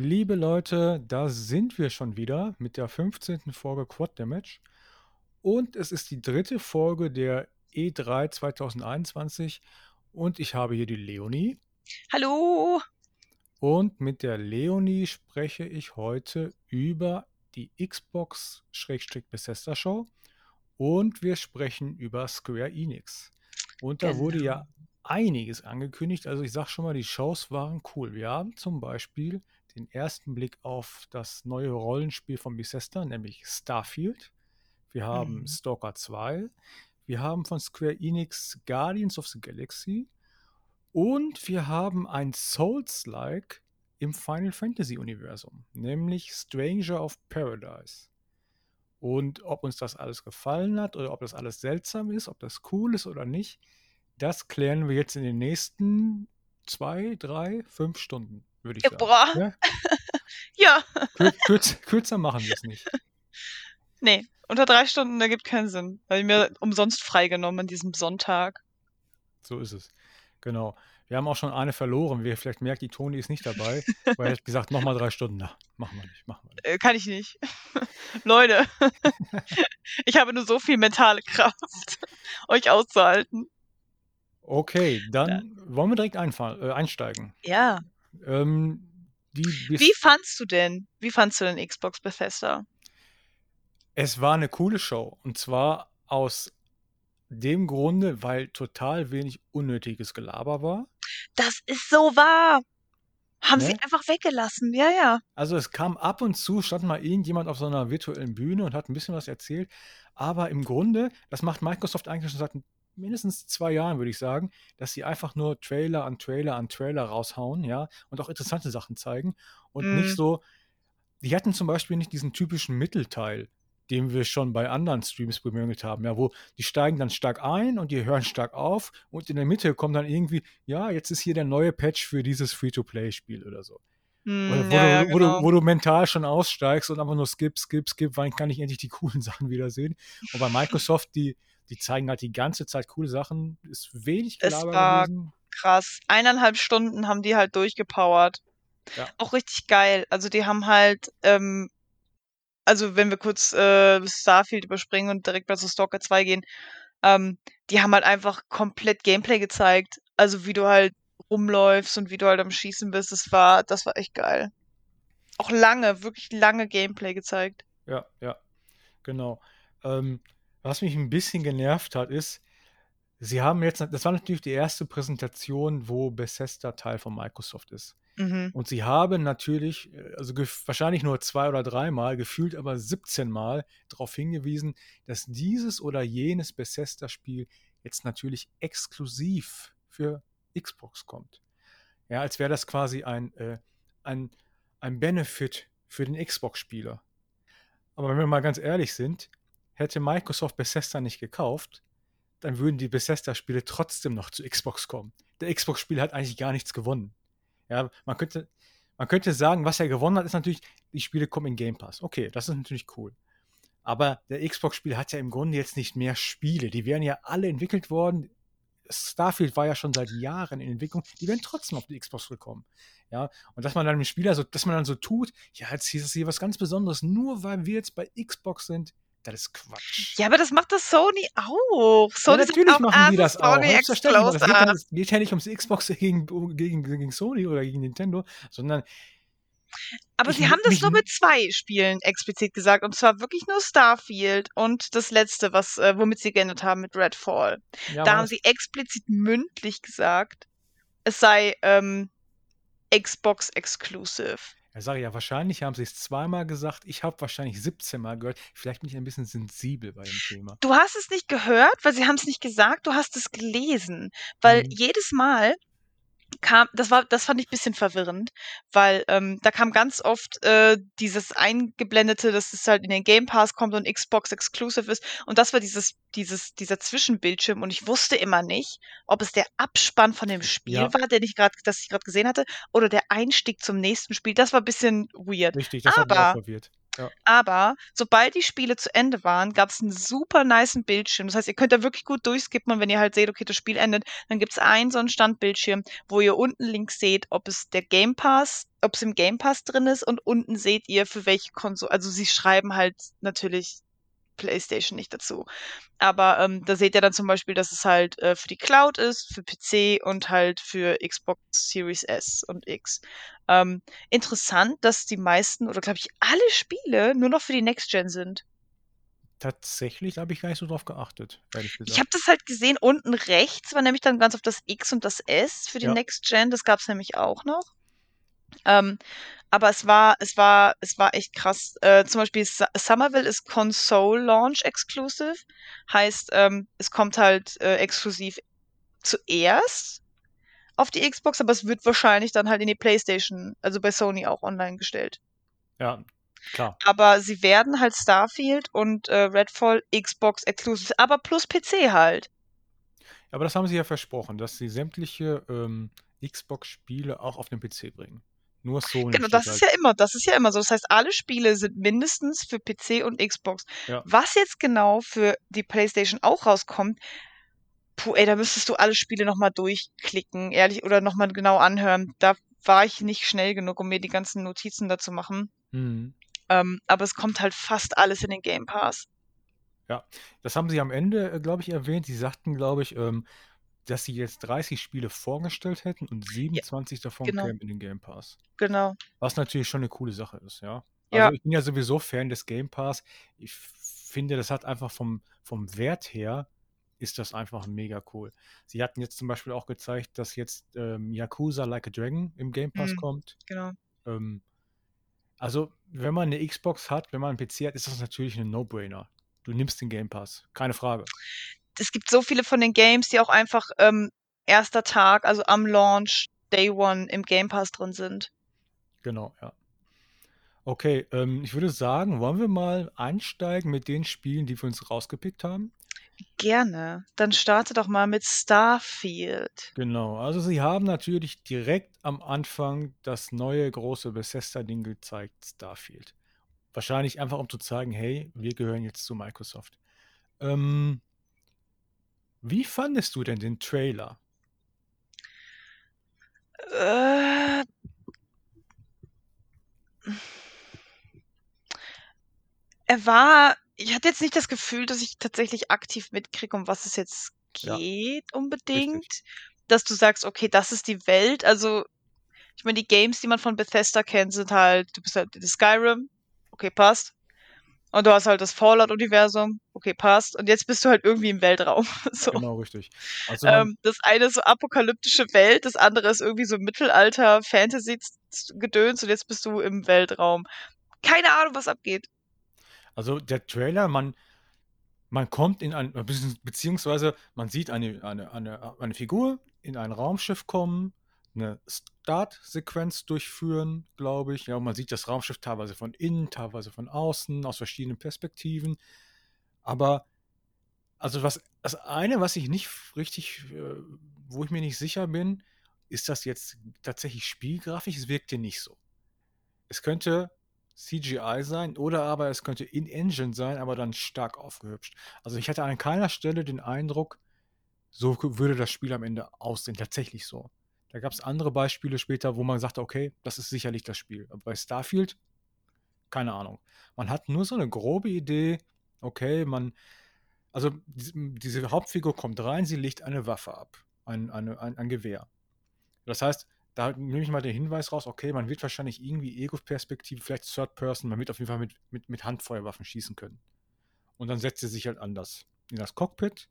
Liebe Leute, da sind wir schon wieder mit der 15. Folge Quad Damage. Und es ist die dritte Folge der E3 2021. Und ich habe hier die Leonie. Hallo! Und mit der Leonie spreche ich heute über die Xbox-Bethesda Show. Und wir sprechen über Square Enix. Und da wurde ja Genau. einiges angekündigt. Also ich sage schon mal, die Shows waren cool. Wir haben zum Beispiel den ersten Blick auf das neue Rollenspiel von Bethesda, nämlich Starfield. Wir haben Mhm. Stalker 2. Wir haben von Square Enix Guardians of the Galaxy. Und wir haben ein Souls-like im Final Fantasy-Universum, nämlich Stranger of Paradise. Und ob uns das alles gefallen hat oder ob das alles seltsam ist, ob das cool ist oder nicht, das klären wir jetzt in den nächsten zwei, drei, fünf Stunden, würde ich Ja, sagen. boah. Ja? Ja, Kür kürz kürzer machen wir es nicht. nee, unter drei Stunden ergibt keinen Sinn. Weil ich mir umsonst freigenommen an diesem Sonntag. So ist es. Genau. Wir haben auch schon eine verloren. Wie ihr vielleicht merkt, die Toni ist nicht dabei, weil er hat gesagt, nochmal drei Stunden. Na, machen wir nicht, machen wir nicht. Äh, kann ich nicht. Leute, ich habe nur so viel mentale Kraft, euch auszuhalten. Okay, dann wollen wir direkt äh, einsteigen. Ja. Ähm, die bis Wie fandst du denn? Wie fandst du denn Xbox Bethesda? Es war eine coole Show. Und zwar aus dem Grunde, weil total wenig unnötiges Gelaber war. Das ist so wahr. Haben sie Ne? einfach weggelassen. Ja, ja. Also es kam ab und zu, stand mal irgendjemand auf so einer virtuellen Bühne und hat ein bisschen was erzählt. Aber im Grunde, das macht Microsoft eigentlich schon seit mindestens zwei Jahren, würde ich sagen, dass sie einfach nur Trailer an Trailer an Trailer raushauen, ja, und auch interessante Sachen zeigen. Und nicht Mhm. so, die hatten zum Beispiel nicht diesen typischen Mittelteil, den wir schon bei anderen Streams bemüht haben, ja, wo die steigen dann stark ein und die hören stark auf und in der Mitte kommt dann irgendwie, ja, jetzt ist hier der neue Patch für dieses Free-to-Play-Spiel oder so. Oder Hm, wo, ja, ja, du, wo, du, genau. wo du mental schon aussteigst und einfach nur skip, skip, skip, wann kann ich endlich die coolen Sachen wiedersehen? Und bei Microsoft, die, die zeigen halt die ganze Zeit coole Sachen, ist wenig Es Gelaber war gewesen. krass. Eineinhalb Stunden haben die halt durchgepowert. Ja. Auch richtig geil. Also die haben halt, ähm, also wenn wir kurz äh, Starfield überspringen und direkt mal zu Stalker 2 gehen, ähm, die haben halt einfach komplett Gameplay gezeigt. Also wie du halt rumläufst und wie du halt am Schießen bist. Das war, das war echt geil. Auch lange, wirklich lange Gameplay gezeigt. Ja, ja, genau. Ähm, was mich ein bisschen genervt hat, ist, sie haben jetzt, das war natürlich die erste Präsentation, wo Bethesda Teil von Microsoft ist. Mhm. Und sie haben natürlich, äh, also wahrscheinlich nur zwei oder dreimal, gefühlt aber 17 Mal darauf hingewiesen, dass dieses oder jenes Bethesda-Spiel jetzt natürlich exklusiv für Xbox kommt. Ja, als wäre das quasi ein, äh, ein, ein Benefit für den Xbox-Spieler. Aber wenn wir mal ganz ehrlich sind, hätte Microsoft Bethesda nicht gekauft, dann würden die Bethesda-Spiele trotzdem noch zu Xbox kommen. Der Xbox-Spiel hat eigentlich gar nichts gewonnen. Ja, man könnte, man könnte sagen, was er gewonnen hat, ist natürlich, die Spiele kommen in Game Pass. Okay, das ist natürlich cool. Aber der Xbox-Spiel hat ja im Grunde jetzt nicht mehr Spiele. Die wären ja alle entwickelt worden. Starfield war ja schon seit Jahren in Entwicklung. Die wären trotzdem auf die Xbox gekommen. Ja, und dass man dann dem Spieler so, dass man dann so tut, ja, jetzt ist hier was ganz Besonderes, nur weil wir jetzt bei Xbox sind, das ist Quatsch. Ja, aber das macht das Sony auch. Ja, Sony sagt natürlich auch, machen ah, die es das ist auch. Sony Selbstverständlich. Das geht, ja, das geht ja nicht ums Xbox gegen, gegen, gegen Sony oder gegen Nintendo, sondern Aber ich, sie haben das nur mit zwei Spielen explizit gesagt. Und zwar wirklich nur Starfield und das letzte, was, äh, womit sie geändert haben mit Redfall. ja, Da haben sie explizit mündlich gesagt, es sei ähm, Xbox Exclusive. ja, sag ich ja, wahrscheinlich haben sie es zweimal gesagt. Ich habe wahrscheinlich 17 Mal gehört. Vielleicht bin ich ein bisschen sensibel bei dem Thema. Du hast es nicht gehört, weil sie haben es nicht gesagt, du hast es gelesen. Weil Mhm. jedes Mal kam, das war, das fand ich ein bisschen verwirrend, weil ähm, da kam ganz oft äh, dieses eingeblendete, dass es halt in den Game Pass kommt und Xbox Exclusive ist. Und das war dieses, dieses, dieser Zwischenbildschirm. Und ich wusste immer nicht, ob es der Abspann von dem Spiel Ja, war, den ich gerade, das ich gerade gesehen hatte, oder der Einstieg zum nächsten Spiel. Das war ein bisschen weird. richtig, das hat mich auch Aber verwirrt. Aber sobald die Spiele zu Ende waren, gab es einen super nicen Bildschirm. Das heißt, ihr könnt da wirklich gut durchskippen und wenn ihr halt seht, okay, das Spiel endet, dann gibt es einen so einen Standbildschirm, wo ihr unten links seht, ob es der Game Pass, ob es im Game Pass drin ist und unten seht ihr, für welche Konsole. Also sie schreiben halt natürlich PlayStation nicht dazu. Aber ähm, da seht ihr dann zum Beispiel, dass es halt äh, für die Cloud ist, für PC und halt für Xbox Series S und X. Ähm, interessant, dass die meisten oder glaube ich alle Spiele nur noch für die Next Gen sind. Tatsächlich habe ich gar nicht so drauf geachtet, ehrlich gesagt. Ich habe das halt gesehen, unten rechts war nämlich dann ganz auf das X und das S für die Ja. Next Gen. Das gab es nämlich auch noch. Ähm, aber es war, es war, es war echt krass. Äh, zum Beispiel Somerville ist Console Launch Exclusive. Heißt, ähm, es kommt halt äh, exklusiv zuerst auf die Xbox, aber es wird wahrscheinlich dann halt in die PlayStation, also bei Sony auch online gestellt. Ja, klar. Aber sie werden halt Starfield und äh, Redfall Xbox Exclusive, aber plus PC halt. Aber das haben sie ja versprochen, dass sie sämtliche ähm, Xbox-Spiele auch auf den PC bringen. Nur Sony Genau, das halt. ist ja immer, das ist ja immer so. Das heißt, alle Spiele sind mindestens für PC und Xbox. Ja. Was jetzt genau für die PlayStation auch rauskommt, puh, ey, da müsstest du alle Spiele nochmal durchklicken, ehrlich, oder nochmal genau anhören. Da war ich nicht schnell genug, um mir die ganzen Notizen dazu machen. Mhm. Ähm, aber es kommt halt fast alles in den Game Pass. Das haben sie am Ende, glaube ich, erwähnt. Sie sagten, glaube ich, ähm, dass sie jetzt 30 Spiele vorgestellt hätten und 27 davon genau. kämen in den Game Pass. Genau. Was natürlich schon eine coole Sache ist, ja. Ja. Also ich bin ja sowieso Fan des Game Pass. Ich finde, das hat einfach vom, vom Wert her, ist das einfach mega cool. Sie hatten jetzt zum Beispiel auch gezeigt, dass jetzt ähm, Yakuza Like a Dragon im Game Pass Mhm. kommt. Genau. Ähm, also, wenn man eine Xbox hat, wenn man einen PC hat, ist das natürlich ein No-Brainer. Du nimmst den Game Pass, keine Frage. Es gibt so viele von den Games, die auch einfach ähm, erster Tag, also am Launch, Day One im Game Pass drin sind. Genau, ja. Okay, ähm, ich würde sagen, wollen wir mal einsteigen mit den Spielen, die wir uns rausgepickt haben? Gerne. Dann starte doch mal mit Starfield. Genau, also sie haben natürlich direkt am Anfang das neue große Bethesda-Ding gezeigt, Starfield. Wahrscheinlich einfach, um zu zeigen, hey, wir gehören jetzt zu Microsoft. Ähm, wie fandest du denn den Trailer? Äh, er war, ich hatte jetzt nicht das Gefühl, dass ich tatsächlich aktiv mitkriege, um was es jetzt Ja, geht richtig. unbedingt. Dass du sagst, okay, das ist die Welt. Also, ich meine, die Games, die man von Bethesda kennt, sind halt, du bist halt in Skyrim, okay, passt. Und du hast halt das Fallout-Universum, okay, passt. Und jetzt bist du halt irgendwie im Weltraum. So. Genau, richtig. Also Ähm, das eine ist so apokalyptische Welt, das andere ist irgendwie so Mittelalter, Fantasy-Gedöns und jetzt bist du im Weltraum. Keine Ahnung, was abgeht. also der Trailer, man, man kommt in ein, beziehungsweise man sieht eine, eine, eine, eine Figur in ein Raumschiff kommen, eine Startsequenz durchführen, glaube ich. Ja, man sieht das Raumschiff teilweise von innen, teilweise von außen, aus verschiedenen Perspektiven. Aber, also was, das eine, was ich nicht richtig, äh, wo ich mir nicht sicher bin, ist das jetzt tatsächlich Spielgrafisch? Es wirkte nicht so. Es könnte CGI sein oder aber es könnte In-Engine sein, aber dann stark aufgehübscht. Also ich hatte an keiner Stelle den Eindruck, so würde das Spiel am Ende aussehen. Tatsächlich so. Da gab es andere Beispiele später, wo man sagte, okay, das ist sicherlich das Spiel. Aber bei Starfield, keine Ahnung. Man hat nur so eine grobe Idee, okay, man, also die- diese Hauptfigur kommt rein, sie legt eine Waffe ab, ein, eine, ein, ein Gewehr. Das heißt, da nehme ich mal den Hinweis raus, okay, man wird wahrscheinlich irgendwie Ego-Perspektive, vielleicht Third Person, man wird auf jeden Fall mit, mit, mit Handfeuerwaffen schießen können. Und dann setzt sie sich halt anders in das Cockpit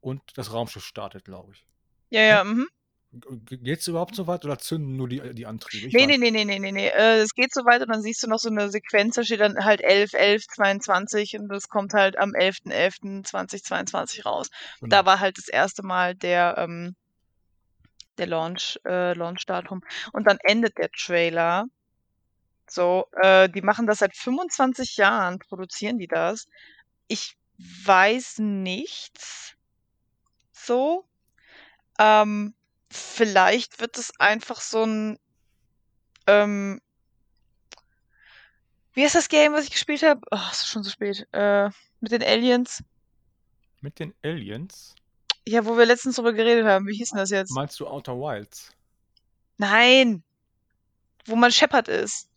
und das Raumschiff startet, glaube ich. Ja, ja, mhm. Geht es überhaupt so weit oder zünden nur die, die Antriebe? Ich Nee, nee, nee, nee, nee, nee, nee. Äh, es geht so weiter und dann siehst du noch so eine Sequenz, da steht dann halt 11, 11, 22 und das kommt halt am 11.11.2022 raus. Genau. Da war halt das erste Mal der, ähm, der Launch, äh, Launch-Datum. Und dann endet der Trailer. So, äh, die machen das seit 25 Jahren, produzieren die das. Ich weiß nichts. So. Ähm, vielleicht wird es einfach so ein, ähm, Wie ist das Game, was ich gespielt habe? Oh, es ist schon so spät. Äh, mit den Aliens. Mit den Aliens? Ja, wo wir letztens drüber geredet haben. Wie hieß denn das jetzt? Meinst du Outer Wilds? Nein! Wo man Shepard ist.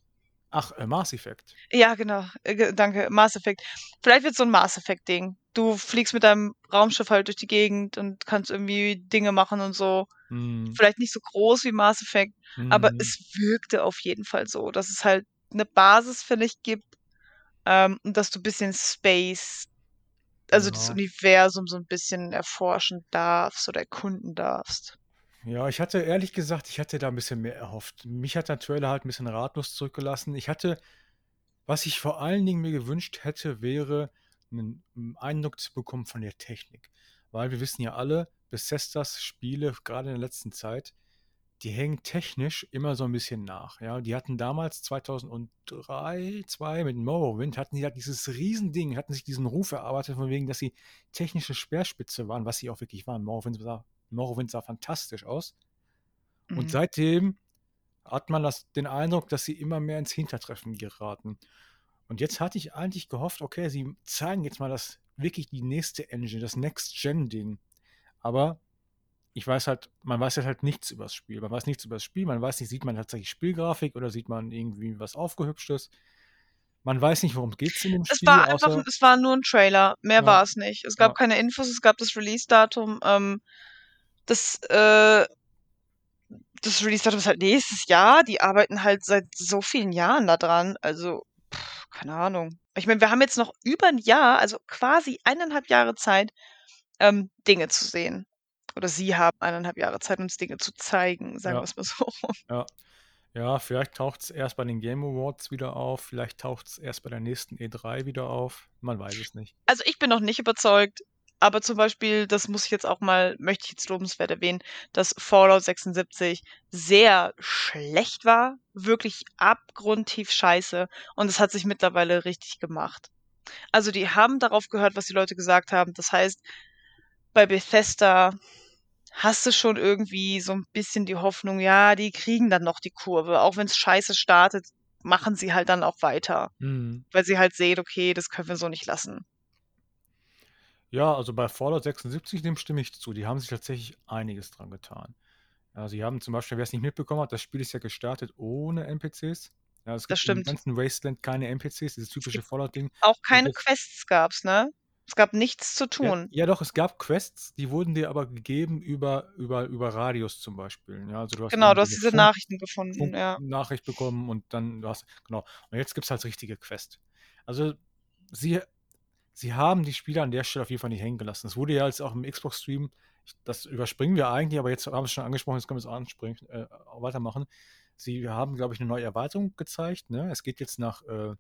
Ach, äh, Mass Effect. Ja, genau. Äh, danke. Mass Effect. Vielleicht wird so ein Mass Effect-Ding. Du fliegst mit deinem Raumschiff halt durch die Gegend und kannst irgendwie Dinge machen und so. Hm, Vielleicht nicht so groß wie Mass Effect, aber hm, es wirkte auf jeden Fall so, dass es halt eine Basis, finde ich, gibt ähm, und dass du ein bisschen Space, also das ja. Universum so ein bisschen erforschen darfst oder erkunden darfst. Ja, ich hatte ehrlich gesagt, ich hatte da ein bisschen mehr erhofft. Mich hat der Trailer halt ein bisschen ratlos zurückgelassen. Ich hatte, was ich vor allen Dingen mir gewünscht hätte, wäre einen Eindruck zu bekommen von der Technik. Weil wir wissen ja alle, Bethesdas Spiele, gerade in der letzten Zeit, die hängen technisch immer so ein bisschen nach. Ja, die hatten damals 2003, 2 mit Morrowind, hatten die halt dieses Riesending, hatten sich diesen Ruf erarbeitet, von wegen, dass sie technische Speerspitze waren, was sie auch wirklich waren. Morrowind sah, Morrowind sah fantastisch aus. Und Mhm. seitdem hat man das, den Eindruck, dass sie immer mehr ins Hintertreffen geraten. Und jetzt hatte ich eigentlich gehofft, okay, sie zeigen jetzt mal das wirklich die nächste Engine, das Next-Gen-Ding. Aber ich weiß halt, man weiß halt nichts über das Spiel. Man weiß nichts über das Spiel, man weiß nicht, sieht man tatsächlich Spielgrafik oder sieht man irgendwie was Aufgehübschtes. Man weiß nicht, worum geht es in dem Es Spiel, war einfach, es war nur ein Trailer, mehr ja, war es nicht. Es gab ja, keine Infos, es gab das Release-Datum. Ähm, das, äh, das Release-Datum ist halt nächstes Jahr. Die arbeiten halt seit so vielen Jahren da dran. Also, pff, keine Ahnung. Ich meine, wir haben jetzt noch über ein Jahr, also quasi eineinhalb Jahre Zeit, ähm, Dinge zu sehen. Oder sie haben eineinhalb Jahre Zeit, uns Dinge zu zeigen, sagen wir ja, es mal so. ja. Ja, vielleicht taucht es erst bei den Game Awards wieder auf, vielleicht taucht es erst bei der nächsten E3 wieder auf. Man weiß es nicht. Also ich bin noch nicht überzeugt, aber zum Beispiel, das muss ich jetzt auch mal, möchte ich jetzt lobenswert erwähnen, dass Fallout 76 sehr schlecht war, wirklich abgrundtief scheiße und es hat sich mittlerweile richtig gemacht. Also die haben darauf gehört, was die Leute gesagt haben. Das heißt, bei Bethesda hast du schon irgendwie so ein bisschen die Hoffnung, ja, die kriegen dann noch die Kurve. Auch wenn es scheiße startet, machen sie halt dann auch weiter, Mhm. weil sie halt sehen, okay, das können wir so nicht lassen. Ja, also bei Fallout 76, dem stimme ich zu. Die haben sich tatsächlich einiges dran getan. Ja, sie haben zum Beispiel, wer es nicht mitbekommen hat, das Spiel ist ja gestartet ohne NPCs. Ja, es Das gibt im stimmt. ganzen Wasteland keine NPCs, dieses Es typische Fallout-Ding. auch keine Quests gab's, ne? Es gab nichts zu ja, tun. ja doch, es gab Quests, die wurden dir aber gegeben über, über, über Radios zum Beispiel. Ja, also du hast Genau, du hast diese Funk, Nachrichten gefunden, ja. Funknachricht bekommen und dann du hast, genau. Und jetzt gibt es halt richtige Quests. Also sie, sie haben die Spieler an der Stelle auf jeden Fall nicht hängen gelassen. Es wurde ja jetzt auch im Xbox-Stream, das überspringen wir eigentlich, aber jetzt haben wir es schon angesprochen, jetzt können wir es anspringen, äh, weitermachen. Sie haben, glaube ich, eine neue Erweiterung gezeigt. Ne? Es geht jetzt nach äh,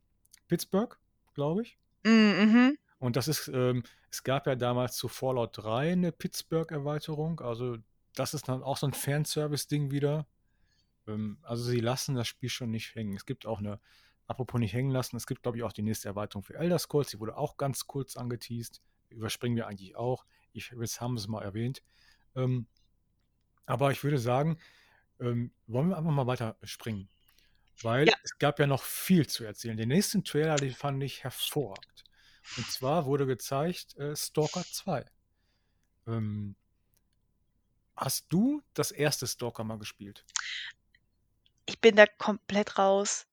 Pittsburgh, glaube ich. Mhm. Und das ist, ähm, es gab ja damals zu Fallout 3 eine Pittsburgh-Erweiterung. Also das ist dann auch so ein Fanservice-Ding wieder. Ähm, also sie lassen das Spiel schon nicht hängen. Es gibt auch eine, apropos nicht hängen lassen, es gibt, glaube ich, auch die nächste Erweiterung für Elder Scrolls. Die wurde auch ganz kurz angeteased. Überspringen wir eigentlich auch. Ich, jetzt haben wir es mal erwähnt. Ähm, aber ich würde sagen, ähm, wollen wir einfach mal weiter springen. Weil Ja, es gab ja noch viel zu erzählen. Den nächsten Trailer, den fand ich hervorragend. Und zwar wurde gezeigt äh, Stalker 2. Ähm, hast du das erste Stalker mal gespielt? ich bin da komplett raus.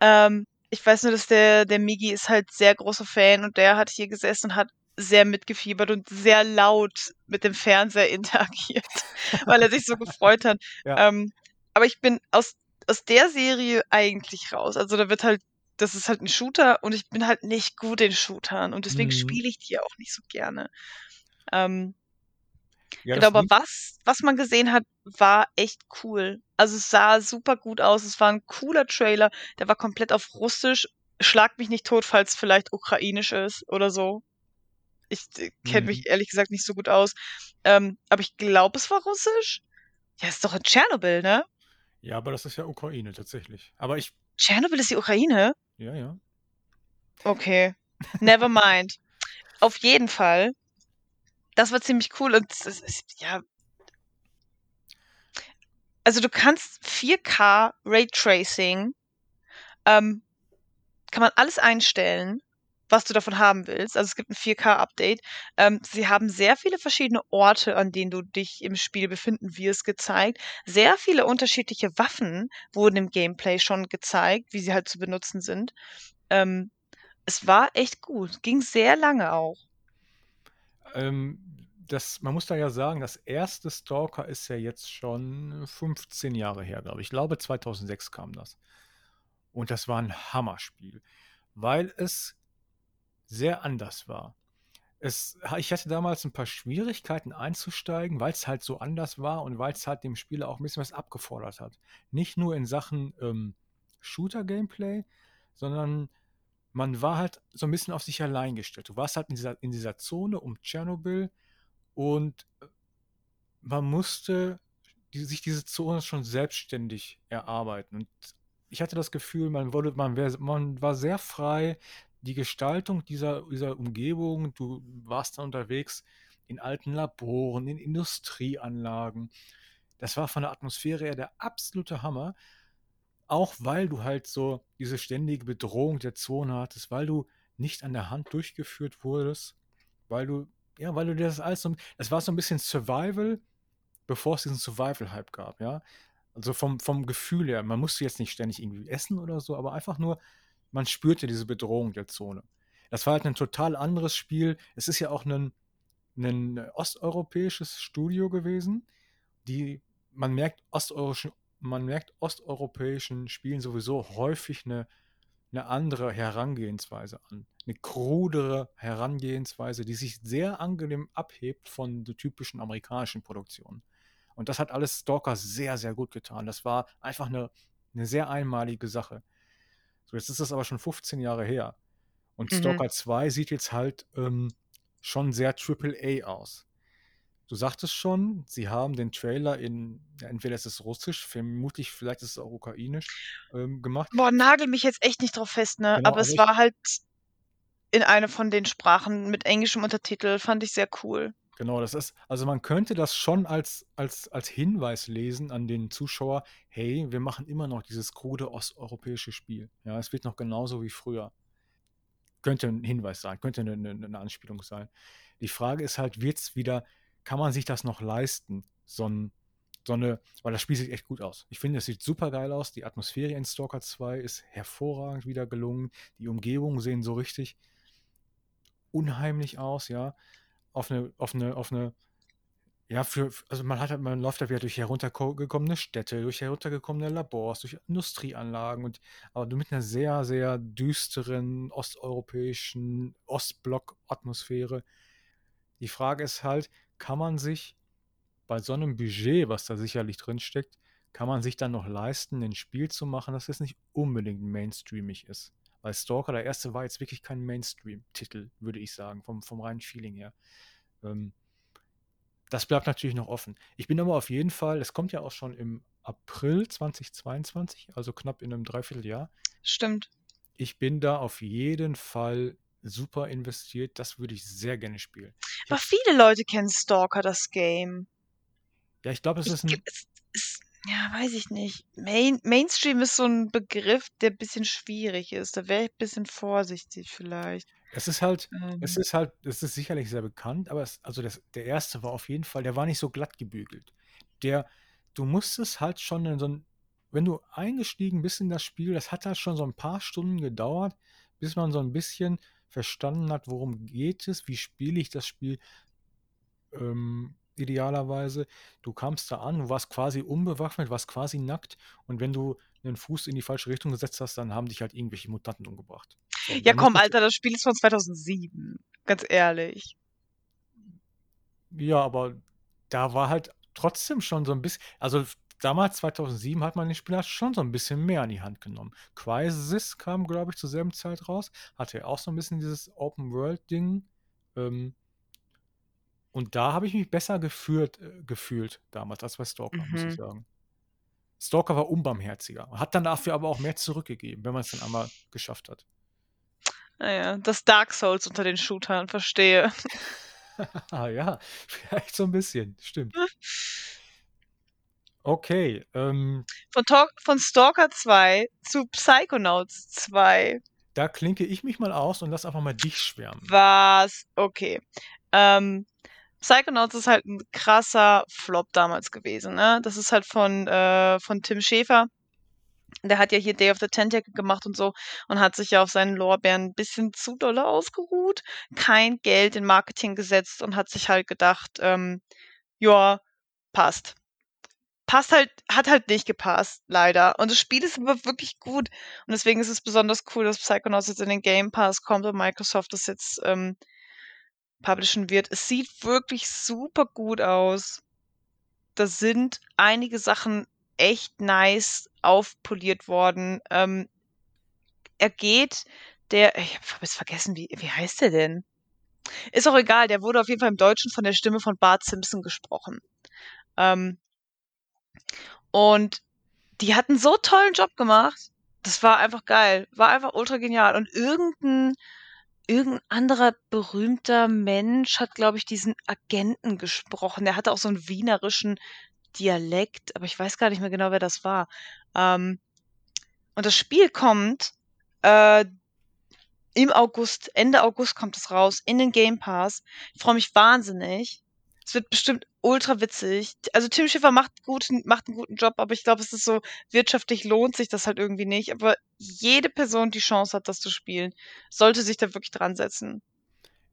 Ähm, ich weiß nur, dass der, der Migi ist halt sehr großer Fan und der hat hier gesessen und hat sehr mitgefiebert und sehr laut mit dem Fernseher interagiert, weil er sich so gefreut hat. Ja. Ähm, aber ich bin aus, aus der Serie eigentlich raus. Also da wird halt, das ist halt ein Shooter und ich bin halt nicht gut in Shootern und deswegen Mhm. spiele ich die auch nicht so gerne. Ähm, Ja, Genau, aber was, was man gesehen hat, war echt cool. Also es sah super gut aus. Es war ein cooler Trailer. Der war komplett auf Russisch. Schlag mich nicht tot, falls vielleicht ukrainisch ist oder so. Ich äh, kenne mich Mhm. ehrlich gesagt nicht so gut aus. Ähm, aber ich glaube, es war Russisch. Ja, ist doch in Tschernobyl, ne? ja, aber das ist ja Ukraine tatsächlich. Aber ich, Tschernobyl ist die Ukraine? ja, ja. Okay. Never mind. Auf jeden Fall. Das war ziemlich cool und es ist, ja, also du kannst 4K Raytracing ähm, kann man alles einstellen, was du davon haben willst. Also es gibt ein 4K-Update. Ähm, sie haben sehr viele verschiedene Orte, an denen du dich im Spiel befinden wirst, gezeigt. Sehr viele unterschiedliche Waffen wurden im Gameplay schon gezeigt, wie sie halt zu benutzen sind. Ähm, es war echt gut. Ging sehr lange auch. Ähm, das, man muss da ja sagen, das erste Stalker ist ja jetzt schon 15 Jahre her, glaube ich. Ich glaube, 2006 kam das. Und das war ein Hammerspiel, weil es sehr anders war. Es, ich hatte damals ein paar Schwierigkeiten einzusteigen, weil es halt so anders war und weil es halt dem Spieler auch ein bisschen was abgefordert hat. Nicht nur in Sachen ähm, Shooter-Gameplay, sondern man war halt so ein bisschen auf sich allein gestellt. Du warst halt in dieser, in dieser Zone um Tschernobyl und äh, man musste die, sich diese Zone schon selbstständig erarbeiten. Und ich hatte das Gefühl, man, wurde, man, wär, man war sehr frei. Die Gestaltung dieser, dieser Umgebung, du warst da unterwegs in alten Laboren, in Industrieanlagen. Das war von der Atmosphäre her der absolute Hammer. Auch weil du halt so diese ständige Bedrohung der Zone hattest, weil du nicht an der Hand durchgeführt wurdest, weil du, ja, weil du das alles so, es war so ein bisschen Survival, bevor es diesen Survival-Hype gab, ja. Also vom, vom Gefühl her, man musste jetzt nicht ständig irgendwie essen oder so, aber einfach nur, man spürte diese Bedrohung der Zone. Das war halt ein total anderes Spiel. Es ist ja auch ein, ein osteuropäisches Studio gewesen, die, man merkt, osteuropäischen, man merkt osteuropäischen Spielen sowieso häufig eine, eine andere Herangehensweise an. Eine krudere Herangehensweise, die sich sehr angenehm abhebt von der typischen amerikanischen Produktion. Und das hat alles Stalker sehr, sehr gut getan. Das war einfach eine, eine sehr einmalige Sache. So, jetzt ist das aber schon 15 Jahre her. Und Mhm. Stalker 2 sieht jetzt halt ähm, schon sehr AAA aus. Du sagtest schon, sie haben den Trailer in, ja, entweder ist es russisch, vermutlich, vielleicht ist es auch ukrainisch, ähm, gemacht. Boah, nagel mich jetzt echt nicht drauf fest, ne? Genau, Aber es war halt in einer von den Sprachen mit englischem Untertitel. Fand ich sehr cool. genau, das ist, also man könnte das schon als, als, als Hinweis lesen an den Zuschauer, hey, wir machen immer noch dieses krude osteuropäische Spiel. Ja, es wird noch genauso wie früher. Könnte ein Hinweis sein, könnte eine, eine, eine Anspielung sein. Die Frage ist halt, wird es wieder, kann man sich das noch leisten, so, ein, so eine, weil das Spiel sieht echt gut aus. Ich finde, es sieht super geil aus. Die Atmosphäre in Stalker 2 ist hervorragend wieder gelungen. Die Umgebungen sehen so richtig unheimlich aus, ja. Auf eine, auf eine, auf eine, ja, für, also man hat halt, man läuft da wieder durch heruntergekommene Städte, durch heruntergekommene Labors, durch Industrieanlagen und aber du mit einer sehr, sehr düsteren osteuropäischen Ostblock-Atmosphäre. Die Frage ist halt, kann man sich bei so einem Budget, was da sicherlich drin steckt, kann man sich dann noch leisten, ein Spiel zu machen, das jetzt nicht unbedingt mainstreamig ist. Weil Stalker, der erste, war jetzt wirklich kein Mainstream-Titel, würde ich sagen, vom, vom reinen Feeling her. Ähm, das bleibt natürlich noch offen. Ich bin aber auf jeden Fall, es kommt ja auch schon im April 2022, also knapp in einem Dreivierteljahr. Stimmt. Ich bin da auf jeden Fall super investiert. Das würde ich sehr gerne spielen. Ich Aber viele Leute kennen Stalker, das Game. ja, ich glaube, es ist ein, es, es, ja, weiß ich nicht. Main, Mainstream ist so ein Begriff, der ein bisschen schwierig ist. Da wäre ich ein bisschen vorsichtig vielleicht. es ist halt, es Ähm, ist halt, es ist sicherlich sehr bekannt, aber es, also das, der erste war auf jeden Fall, der war nicht so glatt gebügelt. Der, du musstest halt schon in so ein, wenn du eingestiegen bist in das Spiel, das hat halt schon so ein paar Stunden gedauert, bis man so ein bisschen verstanden hat, worum geht es, wie spiele ich das Spiel ähm, idealerweise. Du kamst da an, du warst quasi unbewaffnet, warst quasi nackt und wenn du einen Fuß in die falsche Richtung gesetzt hast, dann haben dich halt irgendwelche Mutanten umgebracht. So, ja, komm, Alter, das Spiel ist von 2007. Ganz ehrlich. ja, aber da war halt trotzdem schon so ein bisschen, also damals 2007 hat man den Spieler schon so ein bisschen mehr an die Hand genommen. Crysis kam, glaube ich, zur selben Zeit raus, hatte auch so ein bisschen dieses Open-World-Ding. Ähm, und da habe ich mich besser gefühlt, äh, gefühlt damals als bei Stalker, muss ich Mhm. sagen. Stalker war unbarmherziger, hat dann dafür aber auch mehr zurückgegeben, wenn man es dann einmal geschafft hat. Naja, das Dark Souls unter den Shootern, verstehe. ah ja, vielleicht so ein bisschen, stimmt. Okay, ähm, Von, Talk, von Stalker 2 zu Psychonauts 2. da klinke ich mich mal aus und lass einfach mal dich schwärmen. Was? Okay. Ähm, Psychonauts ist halt ein krasser Flop damals gewesen, ne? Das ist halt von, äh, von Tim Schäfer. Der hat ja hier Day of the Tentacle gemacht und so und hat sich ja auf seinen Lorbeeren ein bisschen zu doll ausgeruht, kein Geld in Marketing gesetzt und hat sich halt gedacht, ähm, ja, passt. Passt halt, hat halt nicht gepasst, leider. Und das Spiel ist aber wirklich gut. Und deswegen ist es besonders cool, dass Psychonauts jetzt in den Game Pass kommt und Microsoft das jetzt ähm, publishen wird. Es sieht wirklich super gut aus. Da sind einige Sachen echt nice aufpoliert worden. Ähm, er geht, der, ich habe jetzt vergessen, wie, wie heißt der denn? Ist auch egal, der wurde auf jeden Fall im Deutschen von der Stimme von Bart Simpson gesprochen. Ähm, und die hatten so tollen Job gemacht. Das war einfach geil. War einfach ultra genial. Und irgendein, irgendein anderer berühmter Mensch hat, glaube ich, diesen Agenten gesprochen. Der hatte auch so einen wienerischen Dialekt, aber ich weiß gar nicht mehr genau, wer das war. Ähm, und das Spiel kommt äh, im August, Ende August kommt es raus, in den Game Pass. Ich freue mich wahnsinnig. Es wird bestimmt ultra witzig. Also Tim Schiffer macht, gut, macht einen guten Job, aber ich glaube, es ist so, wirtschaftlich lohnt sich das halt irgendwie nicht. Aber jede Person, die Chance hat, das zu spielen, sollte sich da wirklich dran setzen.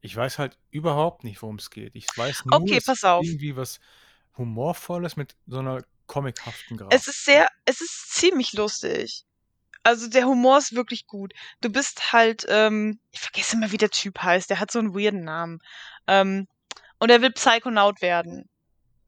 Ich weiß halt überhaupt nicht, worum es geht. Ich weiß nur, Okay, es pass auf. irgendwie was Humorvolles mit so einer comichaften Grafik. Es ist sehr, es ist ziemlich lustig. Also der Humor ist wirklich gut. Du bist halt, ähm, ich vergesse immer, wie der Typ heißt. Der hat so einen weirden Namen. Ähm, und er will Psychonaut werden.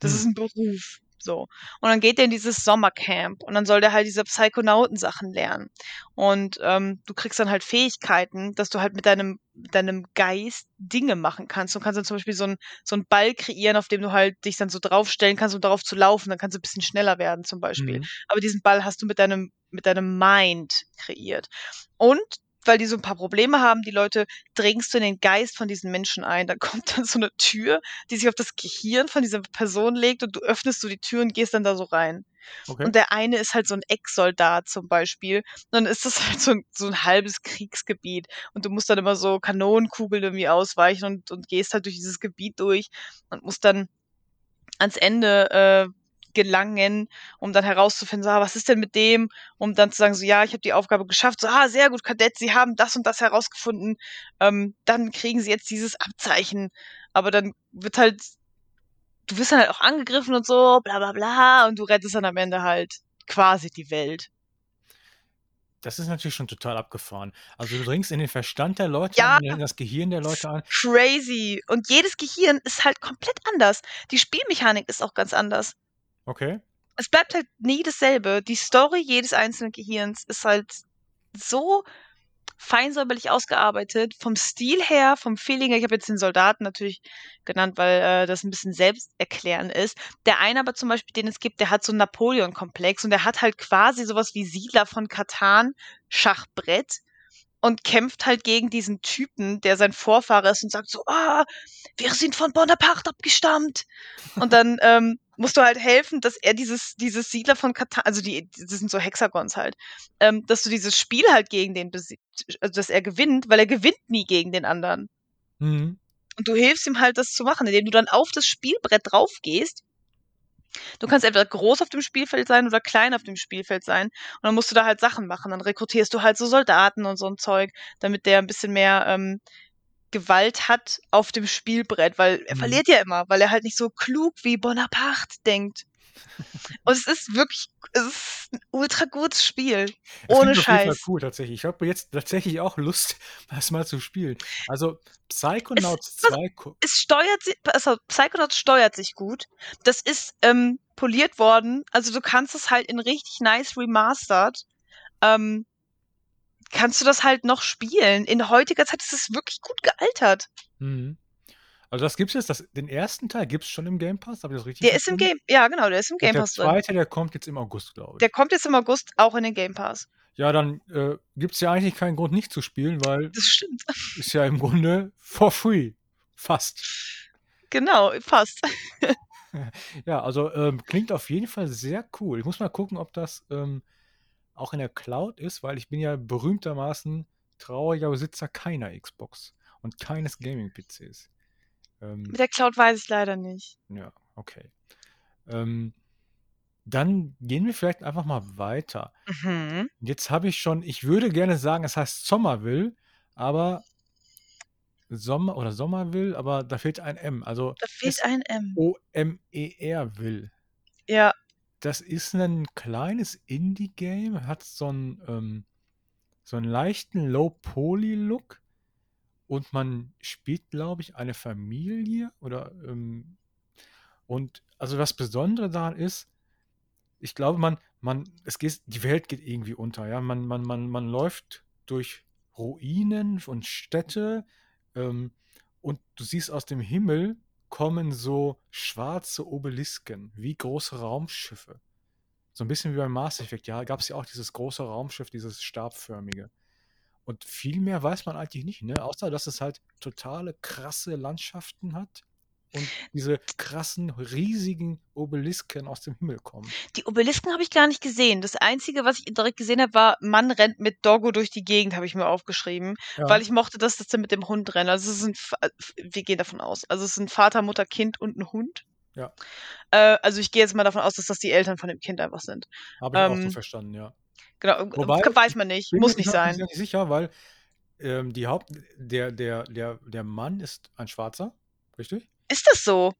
Das Hm. ist ein Beruf. So. Und dann geht er in dieses Sommercamp und dann soll der halt diese Psychonauten-Sachen lernen. Und ähm, du kriegst dann halt Fähigkeiten, dass du halt mit deinem, mit deinem Geist Dinge machen kannst. Du kannst dann zum Beispiel so einen so einen Ball kreieren, auf dem du halt dich dann so draufstellen kannst, um darauf zu laufen. Dann kannst du ein bisschen schneller werden, zum Beispiel. Mhm. Aber diesen Ball hast du mit deinem, mit deinem Mind kreiert. Und weil die so ein paar Probleme haben, die Leute, dringst du in den Geist von diesen Menschen ein. Da kommt dann so eine Tür, die sich auf das Gehirn von dieser Person legt und du öffnest so die Tür und gehst dann da so rein. Okay. Und der eine ist halt so ein Ex-Soldat zum Beispiel. Und dann ist das halt so ein, so ein halbes Kriegsgebiet. Und du musst dann immer so Kanonenkugeln irgendwie ausweichen und, und gehst halt durch dieses Gebiet durch und musst dann ans Ende äh, gelangen, um dann herauszufinden, so, ah, was ist denn mit dem, um dann zu sagen, so ja, ich habe die Aufgabe geschafft, so ah, sehr gut, Kadett, Sie haben das und das herausgefunden, ähm, dann kriegen Sie jetzt dieses Abzeichen. Aber dann wird halt, du wirst dann halt auch angegriffen und so, bla bla bla, und du rettest dann am Ende halt quasi die Welt. Das ist natürlich schon total abgefahren. Also du dringst in den Verstand der Leute Ja. an, in das Gehirn der Leute an. Crazy. Und jedes Gehirn ist halt komplett anders. Die Spielmechanik ist auch ganz anders. Okay. es bleibt halt nie dasselbe. Die Story jedes einzelnen Gehirns ist halt so feinsäuberlich ausgearbeitet. Vom Stil her, vom Feeling her. Ich habe jetzt den Soldaten natürlich genannt, weil äh, das ein bisschen selbsterklärend ist. Der eine aber zum Beispiel, den es gibt, der hat so einen Napoleon-Komplex und der hat halt quasi sowas wie Siedler von Katan, Schachbrett und kämpft halt gegen diesen Typen, der sein Vorfahre ist und sagt so, ah, wir sind von Bonaparte abgestammt. Und dann ähm, musst du halt helfen, dass er dieses, dieses Siedler von Katan, also die, das sind so Hexagons halt, ähm, dass du dieses Spiel halt gegen den besiegt, also dass er gewinnt, weil er gewinnt nie gegen den anderen. Mhm. Und du hilfst ihm halt, das zu machen, indem du dann auf das Spielbrett drauf gehst. Du kannst entweder groß auf dem Spielfeld sein oder klein auf dem Spielfeld sein. Und dann musst du da halt Sachen machen. Dann rekrutierst du halt so Soldaten und so ein Zeug, damit der ein bisschen mehr ähm, Gewalt hat auf dem Spielbrett, weil er Mhm. verliert ja immer, weil er halt nicht so klug wie Bonaparte denkt. Und es ist wirklich, es ist ein ultra gutes Spiel. Ohne klingt auf Scheiß. cool, tatsächlich. Ich habe jetzt tatsächlich auch Lust, das mal zu spielen. Also Psychonauts was- 2. ko- es steuert sich, also Psychonauts steuert sich gut. Das ist ähm, poliert worden. Also du kannst es halt in richtig nice remastered. Ähm, kannst du das halt noch spielen. In heutiger Zeit ist es wirklich gut gealtert. Mhm. Also das gibt's jetzt, das, den ersten Teil gibt es schon im Game Pass, habe ich das richtig Der ist im? Game, ja genau, der ist im Game der Pass drin. zweite, der kommt jetzt im August, glaube ich. Der kommt jetzt im August auch in den Game Pass. Ja, dann äh, gibt es ja eigentlich keinen Grund, nicht zu spielen, weil Das stimmt. ist ja im Grunde for free. Fast. Genau, passt. Ja, also ähm, klingt auf jeden Fall sehr cool. Ich muss mal gucken, ob das ähm, auch in der Cloud ist, weil ich bin ja berühmtermaßen trauriger Besitzer keiner Xbox und keines Gaming-PCs. Ähm, Mit der Cloud weiß ich leider nicht. ja, okay. Ähm, dann gehen wir vielleicht einfach mal weiter. Mhm. Jetzt habe ich schon, ich würde gerne sagen, es heißt Sommerville, aber Sommer oder Sommerville, aber da fehlt ein M. Also Da fehlt ein M. O-M-E-R will. Ja, Das ist ein kleines Indie-Game, hat so einen, ähm, so einen leichten Low-Poly-Look und man spielt, glaube ich, eine Familie oder ähm, und also das Besondere daran ist, ich glaube, man, man, es geht, die Welt geht irgendwie unter, ja. Man, man, man, man läuft durch Ruinen und Städte ähm, und du siehst aus dem Himmel kommen so schwarze Obelisken, wie große Raumschiffe. So ein bisschen wie beim Mass Effect, ja, gab es ja auch dieses große Raumschiff, dieses stabförmige. Und viel mehr weiß man eigentlich nicht, ne? Außer dass es halt totale krasse Landschaften hat und diese krassen, riesigen Obelisken aus dem Himmel kommen. die Obelisken habe ich gar nicht gesehen. Das Einzige, was ich direkt gesehen habe, war, Mann rennt mit Doggo durch die Gegend, habe ich mir aufgeschrieben. Ja. Weil ich mochte, dass das dann mit dem Hund rennt. Also es sind, Fa- wir gehen davon aus. Also es sind Vater, Mutter, Kind und ein Hund. Ja. Äh, also ich gehe jetzt mal davon aus, dass das die Eltern von dem Kind einfach sind. Habe ich auch so Ähm, verstanden, ja. Genau, Wobei, weiß man nicht, muss nicht bin mir sein. nicht sicher, weil ähm, die Haupt, der, der, der, der Mann ist ein Schwarzer, richtig? Ist das so?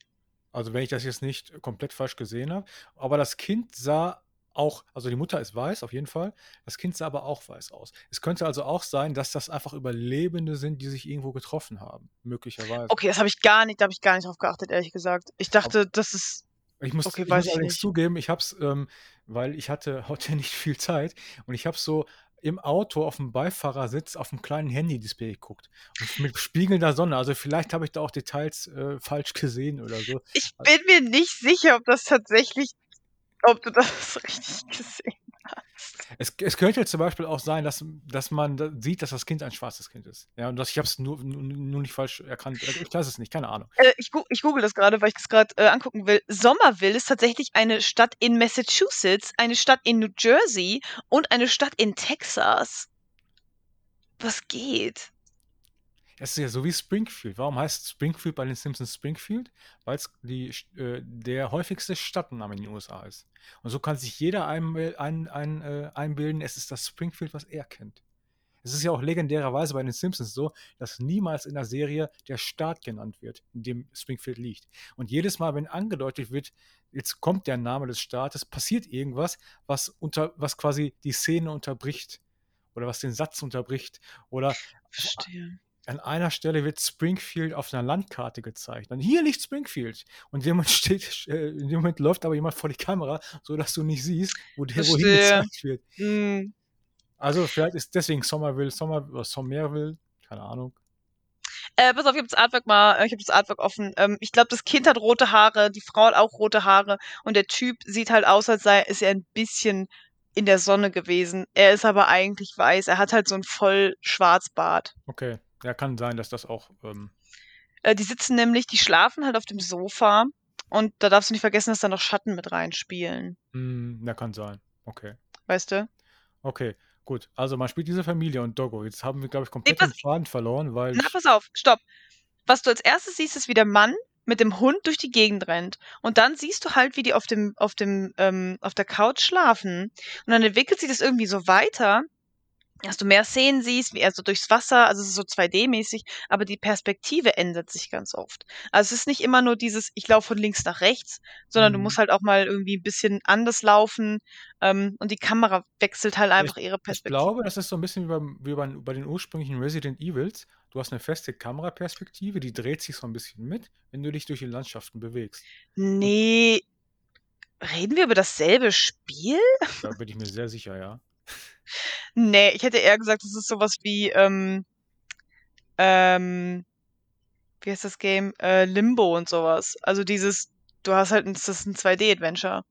Also wenn ich das jetzt nicht komplett falsch gesehen habe. Aber das Kind sah auch, also die Mutter ist weiß auf jeden Fall, das Kind sah aber auch weiß aus. Es könnte also auch sein, dass das einfach Überlebende sind, die sich irgendwo getroffen haben, möglicherweise. Okay, das habe ich gar nicht, da habe ich gar nicht drauf geachtet, ehrlich gesagt. Ich dachte, das ist. Ich muss, Okay, ich weiß muss allerdings zugeben, ich habe es, ähm, weil ich hatte heute nicht viel Zeit und ich habe so im Auto auf dem Beifahrersitz auf dem kleinen Handy-Display geguckt und mit spiegelnder Sonne. Also vielleicht habe ich da auch Details äh, falsch gesehen oder so. Ich bin mir nicht sicher, ob das tatsächlich, ob du das richtig gesehen hast. Es, es könnte zum Beispiel auch sein, dass, dass man sieht, dass das Kind ein schwarzes Kind ist. Ja, und dass ich habe es nur, nur, nur nicht falsch erkannt. Ich weiß es nicht, keine Ahnung. Äh, ich, ich google das gerade, weil ich das gerade äh, angucken will. Somerville ist tatsächlich eine Stadt in Massachusetts, eine Stadt in New Jersey und eine Stadt in Texas. Was geht? Es ist ja so wie Springfield. Warum heißt Springfield bei den Simpsons Springfield? Weil es äh, der häufigste Stadtname in den USA ist. Und so kann sich jeder ein, ein, ein, äh, einbilden, es ist das Springfield, was er kennt. Es ist ja auch legendärerweise bei den Simpsons so, dass niemals in der Serie der Staat genannt wird, in dem Springfield liegt. Und jedes Mal, wenn angedeutet wird, jetzt kommt der Name des Staates, passiert irgendwas, was, unter, was quasi die Szene unterbricht. Oder was den Satz unterbricht. Oder Verstehe. An einer Stelle wird Springfield auf einer Landkarte gezeigt. Und hier liegt Springfield. Und Moment, steht, äh, in dem Moment läuft aber jemand vor die Kamera, sodass du nicht siehst, wo der wohin gezeigt wird. Hm. Also vielleicht ist deswegen Somerville, Sommer, oder Somerville, keine Ahnung. Äh, pass auf, ich habe das Artwork mal, äh, ich habe das Artwork offen. Ähm, ich glaube, das Kind hat rote Haare, die Frau hat auch rote Haare und der Typ sieht halt aus, als sei ist er ein bisschen in der Sonne gewesen. Er ist aber eigentlich weiß. Er hat halt so ein voll Schwarzbart. Okay, ja, kann sein, dass das auch. Ähm, Äh, die sitzen nämlich, die schlafen halt auf dem Sofa und da darfst du nicht vergessen, dass da noch Schatten mit reinspielen. mh, hm, ja, kann sein. Okay. Weißt du? Okay, gut. Also man spielt diese Familie und Doggo. Jetzt haben wir, glaube ich, komplett den Faden verloren, weil. Na, pass auf, stopp. Was du als erstes siehst, ist, wie der Mann mit dem Hund durch die Gegend rennt. Und dann siehst du halt, wie die auf dem, auf dem, ähm, auf der Couch schlafen. Und dann entwickelt sich das irgendwie so weiter, dass du mehr Szenen siehst, wie er so durchs Wasser, also es ist so 2D-mäßig, aber die Perspektive ändert sich ganz oft. Also es ist nicht immer nur dieses, ich laufe von links nach rechts, sondern du Mhm. musst halt auch mal irgendwie ein bisschen anders laufen ähm, und die Kamera wechselt halt einfach ihre Ich Perspektive. glaube, das ist so ein bisschen wie, beim, wie bei, bei den ursprünglichen Resident Evils. Du hast eine feste Kameraperspektive, die dreht sich so ein bisschen mit, wenn du dich durch die Landschaften bewegst. Nee, reden wir über dasselbe Spiel? Da bin ich mir sehr sicher, ja. Nee, ich hätte eher gesagt, es ist sowas wie, ähm, ähm, wie heißt das Game? Äh, Limbo und sowas. Also dieses, du hast halt, das ist ein 2D-Adventure.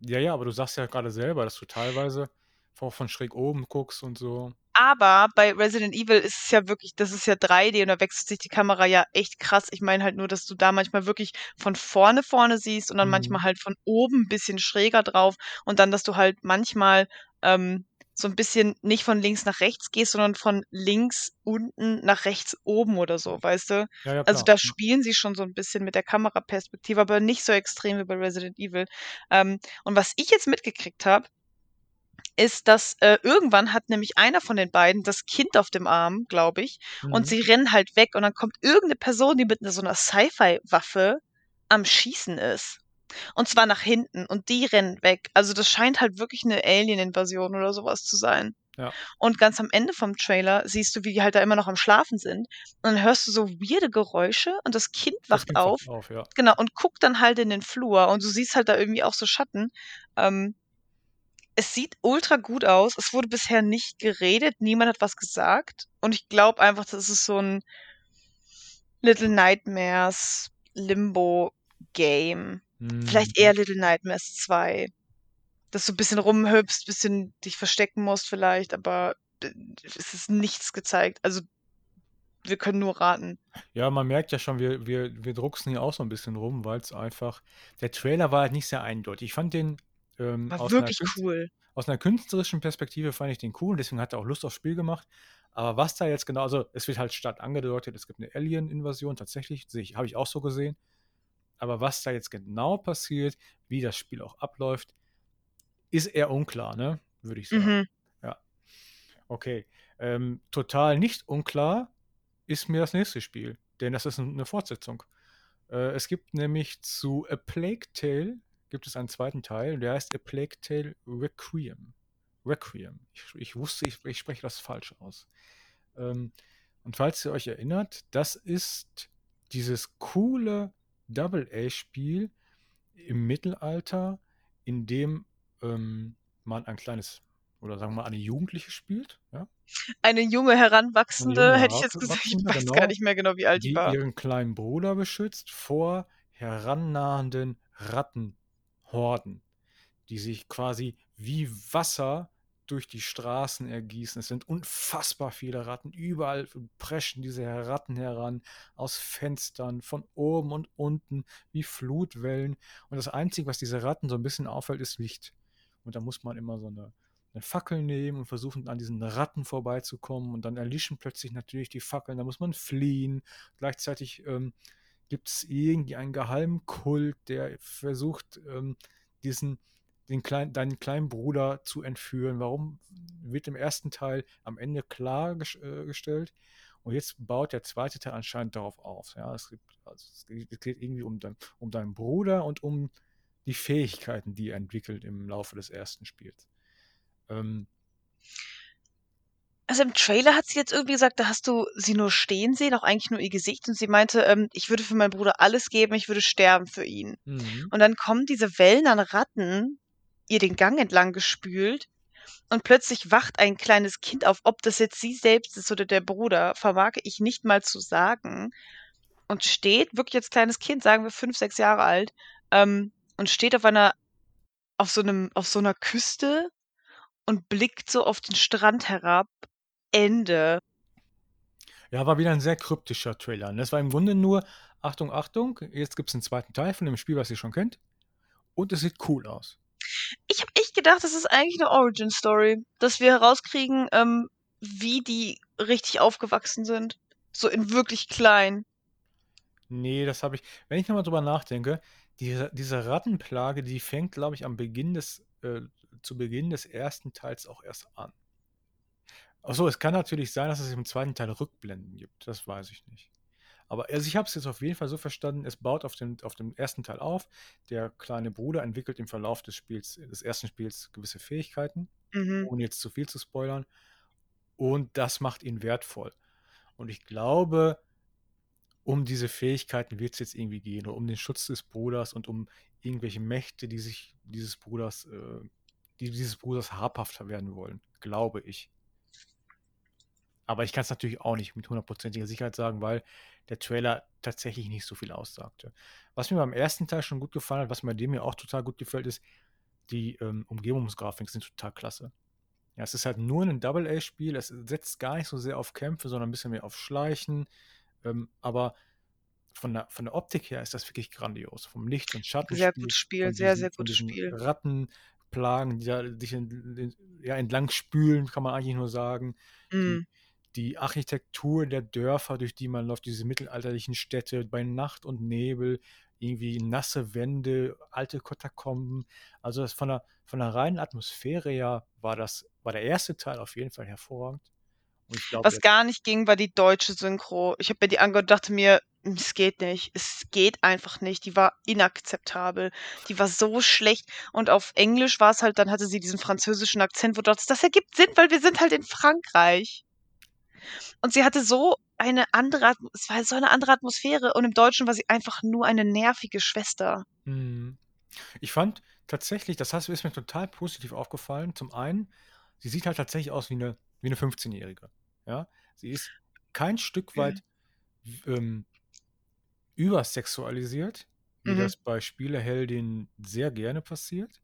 Ja, ja, aber du sagst ja gerade selber, dass du teilweise von schräg oben guckst und so. Aber bei Resident Evil ist es ja wirklich, das ist ja 3D und da wechselt sich die Kamera ja echt krass. Ich meine halt nur, dass du da manchmal wirklich von vorne vorne siehst und dann Mhm. manchmal halt von oben ein bisschen schräger drauf und dann, dass du halt manchmal ähm, so ein bisschen nicht von links nach rechts gehst, sondern von links unten nach rechts oben oder so, weißt du? Ja, ja, Also da spielen sie schon so ein bisschen mit der Kameraperspektive, aber nicht so extrem wie bei Resident Evil. Ähm, und was ich jetzt mitgekriegt habe, ist, dass äh, irgendwann hat nämlich einer von den beiden das Kind auf dem Arm, glaube ich, und Mhm. sie rennen halt weg und dann kommt irgendeine Person, die mit so einer Sci-Fi-Waffe am Schießen ist. Und zwar nach hinten und die rennen weg. Also das scheint halt wirklich eine Alien-Invasion oder sowas zu sein. Ja. Und ganz am Ende vom Trailer siehst du, wie die halt da immer noch am Schlafen sind. Und dann hörst du so weirde Geräusche und das Kind Das wacht Kind auf. auf, ja. Genau, und guckt dann halt in den Flur und du siehst halt da irgendwie auch so Schatten. Ähm, es sieht ultra gut aus. Es wurde bisher nicht geredet, niemand hat was gesagt. Und ich glaube einfach, das ist so ein Little Nightmares Limbo-Game. Vielleicht Mhm. eher Little Nightmares 2. Dass du ein bisschen rumhüpfst, bisschen dich verstecken musst vielleicht, aber äh, es ist nichts gezeigt. Also wir können nur raten. Ja, man merkt ja schon, wir, wir, wir drucksen hier auch so ein bisschen rum, weil es einfach. Der Trailer war halt nicht sehr eindeutig. Ich fand den ähm, War aus, einer wirklich cool. aus einer künstlerischen Perspektive fand ich den cool, deswegen hat er auch Lust aufs Spiel gemacht. Aber was da jetzt genau, also es wird halt stark angedeutet, es gibt eine Alien-Invasion, tatsächlich, habe ich auch so gesehen. Aber was da jetzt genau passiert, wie das Spiel auch abläuft, ist eher unklar, ne? Würde ich sagen. Mhm. Ja. Okay. Ähm, total nicht unklar ist mir das nächste Spiel, denn das ist eine Fortsetzung. Äh, es gibt nämlich zu A Plague Tale gibt es einen zweiten Teil, der heißt A Plague Tale Requiem. Requiem. Ich, ich wusste, ich, ich spreche das falsch aus. Ähm, und falls ihr euch erinnert, das ist dieses coole Double-A-Spiel im Mittelalter, in dem ähm, man ein kleines, oder sagen wir mal, eine Jugendliche spielt, ja? Eine junge Eine Heranwachsende, junge hätte ich jetzt gesagt. Ich weiß gar genau, nicht mehr genau, wie alt die die war. ihren kleinen Bruder beschützt vor herannahenden Rattenhorden, die sich quasi wie Wasser durch die Straßen ergießen. Es sind unfassbar viele Ratten. Überall preschen diese Ratten heran, aus Fenstern, von oben und unten, wie Flutwellen. Und das Einzige, was diese Ratten so ein bisschen auffällt, ist Licht. Und da muss man immer so eine, eine Fackel nehmen und versuchen, an diesen Ratten vorbeizukommen. Und dann erlischen plötzlich natürlich die Fackeln. Da muss man fliehen. Gleichzeitig ähm, gibt es irgendwie einen geheimen Kult, der versucht, ähm, diesen, den kleinen, deinen kleinen Bruder zu entführen. Warum wird im ersten Teil am Ende klargestellt? Und jetzt baut der zweite Teil anscheinend darauf auf. Ja, es, gibt, also es geht irgendwie um, dein, um deinen Bruder und um die Fähigkeiten, die er entwickelt im Laufe des ersten Spiels. Ähm, Also im Trailer hat sie jetzt irgendwie gesagt, da hast du sie nur stehen sehen, auch eigentlich nur ihr Gesicht. Und sie meinte, ähm, ich würde für meinen Bruder alles geben, ich würde sterben für ihn. mhm. Und dann kommen diese Wellen an Ratten ihr den Gang entlang gespült. Und plötzlich wacht ein kleines Kind auf. Ob das jetzt sie selbst ist oder der Bruder, vermag ich nicht mal zu sagen. Und steht, wirklich als kleines Kind, sagen wir fünf, sechs Jahre alt, ähm, und steht auf einer, auf so einem, auf so einer Küste und blickt so auf den Strand herab. Ende. Ja, war wieder ein sehr kryptischer Trailer. Und das war im Grunde nur, Achtung, Achtung, jetzt gibt es einen zweiten Teil von dem Spiel, was ihr schon kennt. Und es sieht cool aus. Ich habe echt gedacht, das ist eigentlich eine Origin-Story, dass wir herauskriegen, ähm, wie die richtig aufgewachsen sind. So in wirklich klein. Nee, das habe ich. Wenn ich nochmal drüber nachdenke, diese, diese Rattenplage, die fängt, glaube ich, am Beginn des, äh, zu Beginn des ersten Teils auch erst an. Achso, es kann natürlich sein, dass es im zweiten Teil Rückblenden gibt. Das weiß ich nicht. Aber also ich habe es jetzt auf jeden Fall so verstanden, es baut auf dem, auf dem ersten Teil auf. Der kleine Bruder entwickelt im Verlauf des Spiels, des ersten Spiels gewisse Fähigkeiten, Mhm. ohne jetzt zu viel zu spoilern. Und das macht ihn wertvoll. Und ich glaube, um diese Fähigkeiten wird es jetzt irgendwie gehen, oder um den Schutz des Bruders und um irgendwelche Mächte, die sich dieses Bruders, äh, die dieses Bruders habhafter werden wollen, glaube ich. Aber ich kann es natürlich auch nicht mit hundertprozentiger Sicherheit sagen, weil der Trailer tatsächlich nicht so viel aussagte. Was mir beim ersten Teil schon gut gefallen hat, was mir dem mir auch total gut gefällt, ist, die ähm, Umgebungsgrafiken sind total klasse. Ja, es ist halt nur ein Double-A-Spiel, es setzt gar nicht so sehr auf Kämpfe, sondern ein bisschen mehr auf Schleichen. Ähm, aber von der, von der Optik her ist das wirklich grandios. Vom Licht- und Sehr Schattenspiel, gutes Spiel, sehr, diesen, sehr gutes Spiel. Wasserplagen, die da sich in, in, ja, entlang spülen, kann man eigentlich nur sagen. Die, Mhm. Die Architektur der Dörfer, durch die man läuft, diese mittelalterlichen Städte bei Nacht und Nebel, irgendwie nasse Wände, alte Katakomben. Also das von der, von der reinen Atmosphäre her war das, war der erste Teil auf jeden Fall hervorragend. Glaube, Was gar nicht ging, war die deutsche Synchro. Ich habe mir die angehört und dachte mir, "Hm, es geht nicht. Es geht einfach nicht. Die war inakzeptabel. Die war so schlecht. Und auf Englisch war es halt, dann hatte sie diesen französischen Akzent, wo dachtest, das ergibt Sinn, weil wir sind halt in Frankreich. Und sie hatte so eine andere, es war so eine andere Atmosphäre. Und im Deutschen war sie einfach nur eine nervige Schwester. Mhm. Ich fand tatsächlich, das heißt, ist mir total positiv aufgefallen. Zum einen, sie sieht halt tatsächlich aus wie eine, wie eine 15-Jährige. Ja? Sie ist kein Stück weit ähm, übersexualisiert, wie Mhm. das bei Spieleheldinnen sehr gerne passiert.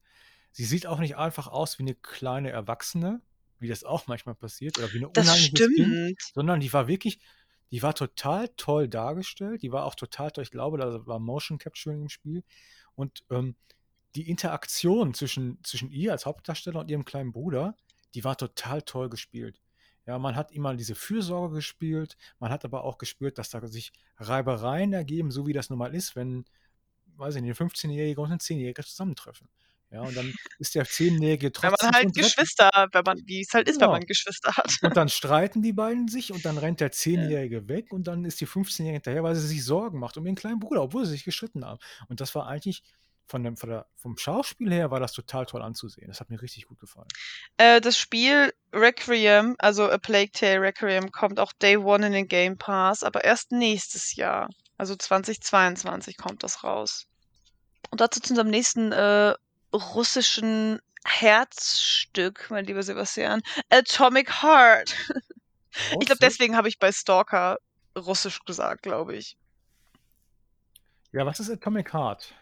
Sie sieht auch nicht einfach aus wie eine kleine Erwachsene, wie das auch manchmal passiert, oder wie ein Das unheimliches Kind, stimmt. sondern die war wirklich, die war total toll dargestellt. Die war auch total toll, ich glaube, da war Motion Capturing im Spiel. Und ähm, die Interaktion zwischen, zwischen ihr als Hauptdarsteller und ihrem kleinen Bruder, die war total toll gespielt. Ja, man hat immer diese Fürsorge gespielt, man hat aber auch gespürt, dass da sich Reibereien ergeben, so wie das nun mal ist, wenn, weiß ich nicht, ein 15-Jähriger und ein 10-Jähriger zusammentreffen. Ja, und dann ist der 10-Jährige Wenn trotzdem man halt Geschwister, wenn man, wie es halt ist, wenn Genau. man Geschwister hat. und dann streiten die beiden sich und dann rennt der 10-Jährige weg und dann ist die 15-Jährige hinterher, weil sie sich Sorgen macht um ihren kleinen Bruder, obwohl sie sich gestritten haben. Und das war eigentlich von dem, von der, vom Schauspiel her war das total toll anzusehen. Das hat mir richtig gut gefallen. Äh, das Spiel Requiem, also A Plague Tale Requiem, kommt auch Day One in den Game Pass, aber erst nächstes Jahr. Also 2022 kommt das raus. Und dazu zu unserem nächsten äh, russischen Herzstück, mein lieber Sebastian. Atomic Heart. Ich glaube, deswegen habe ich bei Stalker Russisch gesagt, glaube ich. Ja, was ist Atomic Heart?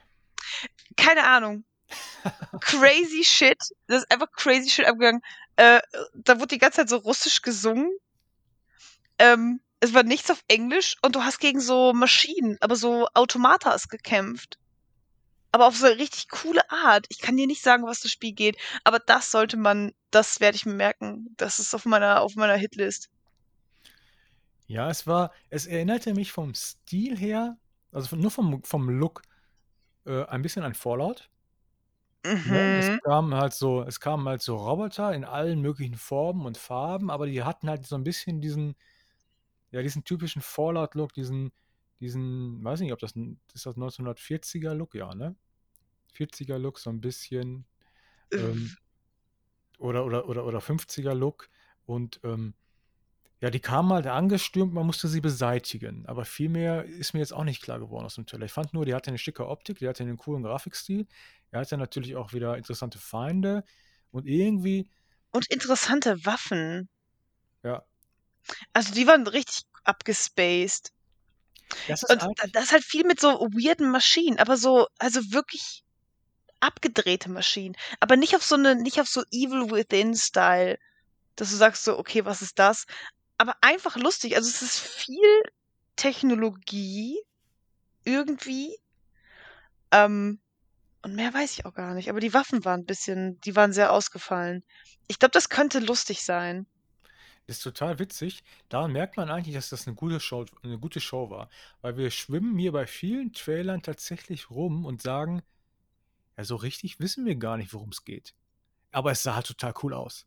Keine Ahnung. crazy shit. Das ist einfach crazy shit abgegangen. Äh, da wurde die ganze Zeit so russisch gesungen. Ähm, es war nichts auf Englisch und du hast gegen so Maschinen, aber so Automatas gekämpft. Aber auf so eine richtig coole Art. Ich kann dir nicht sagen, was das Spiel geht, aber das sollte man, das werde ich mir merken. Das ist auf meiner, auf meiner Hitlist. Ja, es war, es erinnerte mich vom Stil her, also nur vom, vom Look, äh, ein bisschen an Fallout. Ne? Es Mhm. kamen halt so, es kamen halt so Roboter in allen möglichen Formen und Farben, aber die hatten halt so ein bisschen diesen, ja, diesen typischen Fallout-Look, diesen, diesen, weiß nicht, ob das, ist das 1940er Look, ja, ne? 40er Look, so ein bisschen, ähm, oder, oder, oder, oder 50er Look und ähm, ja, die kamen halt angestürmt, man musste sie beseitigen. Aber viel mehr ist mir jetzt auch nicht klar geworden aus dem Trailer. Ich fand nur, die hatte eine schicke Optik, die hatte einen coolen Grafikstil. Er hatte natürlich auch wieder interessante Feinde. Und irgendwie, Und interessante Waffen. ja, Also die waren richtig abgespaced. Das ist Und das ist halt viel mit so weirden Maschinen, aber so, also wirklich abgedrehte Maschinen. Aber nicht auf so eine, nicht auf so Evil Within-Style, dass du sagst so, okay, was ist das? Aber einfach lustig. Also es ist viel Technologie irgendwie. Ähm, und mehr weiß ich auch gar nicht. Aber die Waffen waren ein bisschen, die waren sehr ausgefallen. Ich glaube, das könnte lustig sein. Ist total witzig. Daran merkt man eigentlich, dass das eine gute Show, eine gute Show war. Weil wir schwimmen hier bei vielen Trailern tatsächlich rum und sagen, ja, so richtig wissen wir gar nicht, worum es geht. Aber es sah halt total cool aus.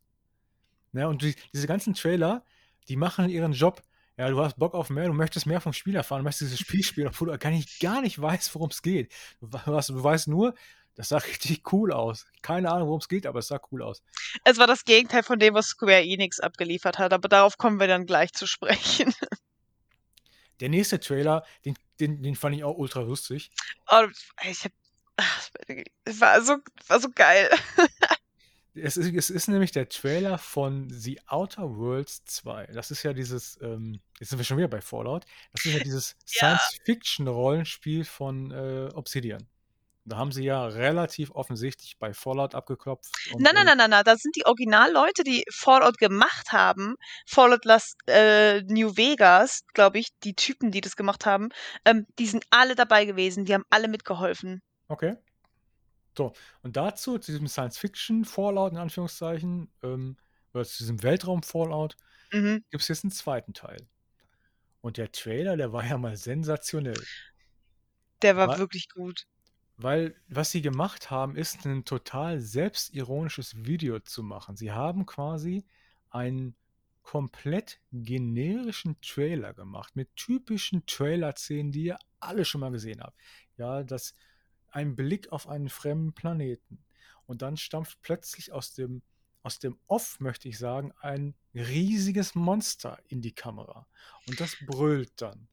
Ne? Und die, diese ganzen Trailer, die machen ihren Job. Ja, du hast Bock auf mehr, du möchtest mehr vom Spiel erfahren, du möchtest dieses Spiel spielen, obwohl du gar nicht, gar nicht weißt, worum es geht. Du, weißt, du weißt nur, das sah richtig cool aus. Keine Ahnung, worum es geht, aber es sah cool aus. Es war das Gegenteil von dem, was Square Enix abgeliefert hat, aber darauf kommen wir dann gleich zu sprechen. Der nächste Trailer, den, den, den fand ich auch ultra lustig. Oh, ich hab, ach, es war so, war so geil. Es ist, es ist nämlich der Trailer von The Outer Worlds 2. Das ist ja dieses, ähm, jetzt sind wir schon wieder bei Fallout, das ist ja dieses Ja. Science-Fiction-Rollenspiel von äh, Obsidian. Da haben sie ja relativ offensichtlich bei Fallout abgeklopft. Nein, nein, nein, nein, nein, das sind die Originalleute, die Fallout gemacht haben. Fallout Las, äh, New Vegas, glaube ich, die Typen, die das gemacht haben, ähm, die sind alle dabei gewesen, die haben alle mitgeholfen. Okay. So, und dazu, zu diesem Science-Fiction-Fallout in Anführungszeichen, ähm, oder zu diesem Weltraum-Fallout, Mhm. gibt es jetzt einen zweiten Teil. Und der Trailer, der war ja mal sensationell. Der war Wa- wirklich gut. Weil was sie gemacht haben, ist ein total selbstironisches Video zu machen. Sie haben quasi einen komplett generischen Trailer gemacht mit typischen Trailer-Szenen, die ihr alle schon mal gesehen habt. Ja, das ein Blick auf einen fremden Planeten. Und dann stampft plötzlich aus dem, aus dem Off, möchte ich sagen, ein riesiges Monster in die Kamera. Und das brüllt dann.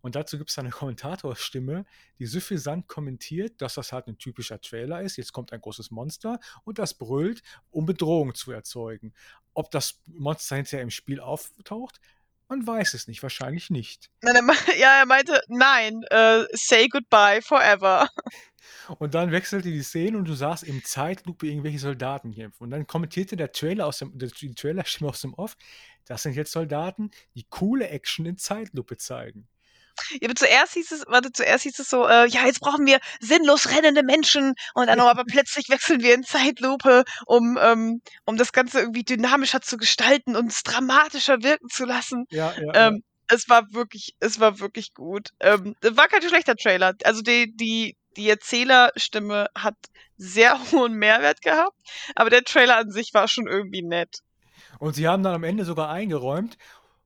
Und dazu gibt es eine Kommentatorstimme, die suffisant kommentiert, dass das halt ein typischer Trailer ist. Jetzt kommt ein großes Monster und das brüllt, um Bedrohung zu erzeugen. Ob das Monster hinterher im Spiel auftaucht, man weiß es nicht, wahrscheinlich nicht. Nein, er ja, er meinte, nein, äh, say goodbye forever. Und dann wechselte die Szene und du sahst im Zeitlupe irgendwelche Soldaten kämpfen. Und dann kommentierte der Trailer aus dem, die Trailerstimme aus dem Off, das sind jetzt Soldaten, die coole Action in Zeitlupe zeigen. Ja, aber zuerst hieß es, warte, zuerst hieß es so, äh, ja, jetzt brauchen wir sinnlos rennende Menschen und dann aber plötzlich wechseln wir in Zeitlupe, um, ähm, um das Ganze irgendwie dynamischer zu gestalten und es dramatischer wirken zu lassen. Ja, ja, ja. Ähm, es war wirklich, es war wirklich gut. Ähm, war kein schlechter Trailer. Also die, die, die Erzählerstimme hat sehr hohen Mehrwert gehabt, aber der Trailer an sich war schon irgendwie nett. Und sie haben dann am Ende sogar eingeräumt.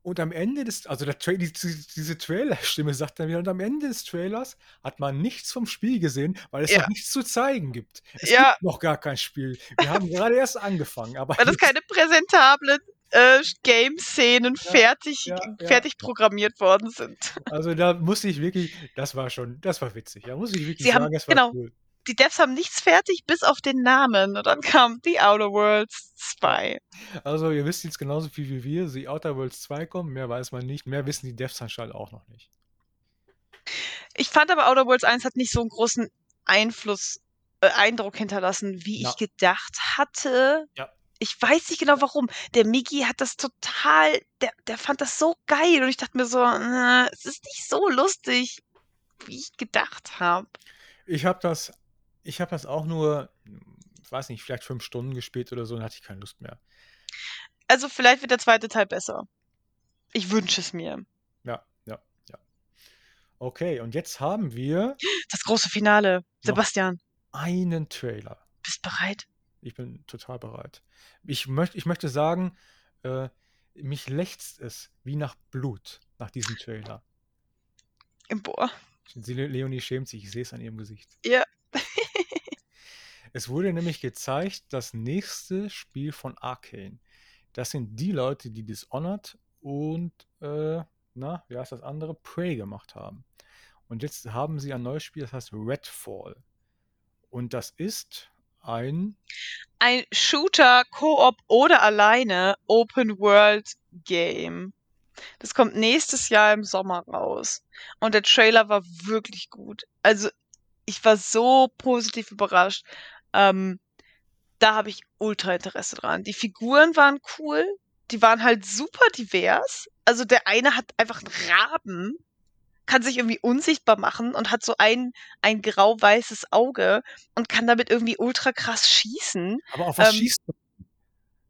Und am Ende des, also der Tra die, diese Trailer-Stimme sagt dann wieder, und am Ende des Trailers hat man nichts vom Spiel gesehen, weil es Ja. noch nichts zu zeigen gibt. Es Ja. gibt noch gar kein Spiel. Wir haben gerade erst angefangen, aber Weil das keine präsentablen äh, Game-Szenen Ja, fertig, ja, ja. fertig programmiert worden sind. also da musste ich wirklich, das war schon, das war witzig. Da muss ich wirklich Sie haben- sagen, das war genau. cool. Die Devs haben nichts fertig, bis auf den Namen. Und dann kam The Outer Worlds 2. Also ihr wisst jetzt genauso viel wie wir, The Outer Worlds 2 kommen, mehr weiß man nicht, mehr wissen die Devs anscheinend auch noch nicht. Ich fand aber Outer Worlds 1 hat nicht so einen großen Einfluss, äh, Eindruck hinterlassen, wie Ja. ich gedacht hatte. Ja. Ich weiß nicht genau warum. Der Migi hat das total, der, der fand das so geil und ich dachte mir so, äh, es ist nicht so lustig, wie ich gedacht habe. Ich habe das, ich habe das auch nur, ich weiß nicht, vielleicht fünf Stunden gespielt oder so, dann hatte ich keine Lust mehr. Also vielleicht wird der zweite Teil besser. Ich wünsche es mir. Ja, ja, ja. Okay, und jetzt haben wir Das große Finale. Sebastian, einen Trailer. bist bereit? Ich bin total bereit. Ich, möcht, ich möchte sagen, äh, mich lechzt es wie nach Blut nach diesem Trailer. Boah. Leonie schämt sich, ich sehe es an ihrem Gesicht. Ja. Es wurde nämlich gezeigt, das nächste Spiel von Arcane. Das sind die Leute, die Dishonored und, äh, na, wie heißt das andere? Prey gemacht haben. Und jetzt haben sie ein neues Spiel, das heißt Redfall. Und das ist ein, Ein Shooter, Koop oder alleine Open World Game. Das kommt nächstes Jahr im Sommer raus. Und der Trailer war wirklich gut. Also, ich war so positiv überrascht. Ähm, da habe ich ultra Interesse dran. Die Figuren waren cool. Die waren halt super divers. Also der eine hat einfach einen Raben, kann sich irgendwie unsichtbar machen und hat so ein, ein grau-weißes Auge und kann damit irgendwie ultra krass schießen. aber auf was Ähm, schießt man?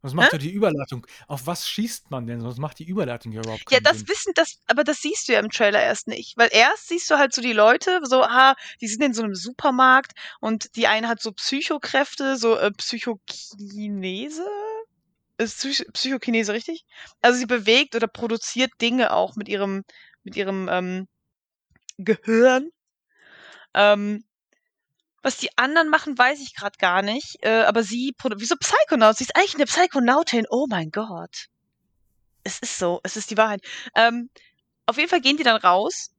Sonst macht ja die Überleitung. Auf was schießt man denn? Sonst macht die Überleitung ja überhaupt Ja, das Sinn. wissen, das, aber das siehst du ja im Trailer erst nicht. Weil erst siehst du halt so die Leute, so, aha, die sind in so einem Supermarkt und die eine hat so Psychokräfte, so äh, Psychokinese? Ist Psych Psychokinese richtig? Also sie bewegt oder produziert Dinge auch mit ihrem, mit ihrem ähm, Gehirn. Ähm, was die anderen machen, weiß ich gerade gar nicht. Äh, aber sie, wieso Psychonaut? Sie ist eigentlich eine Psychonautin. Oh mein Gott. Es ist so, es ist die Wahrheit. Ähm, auf jeden Fall gehen die dann raus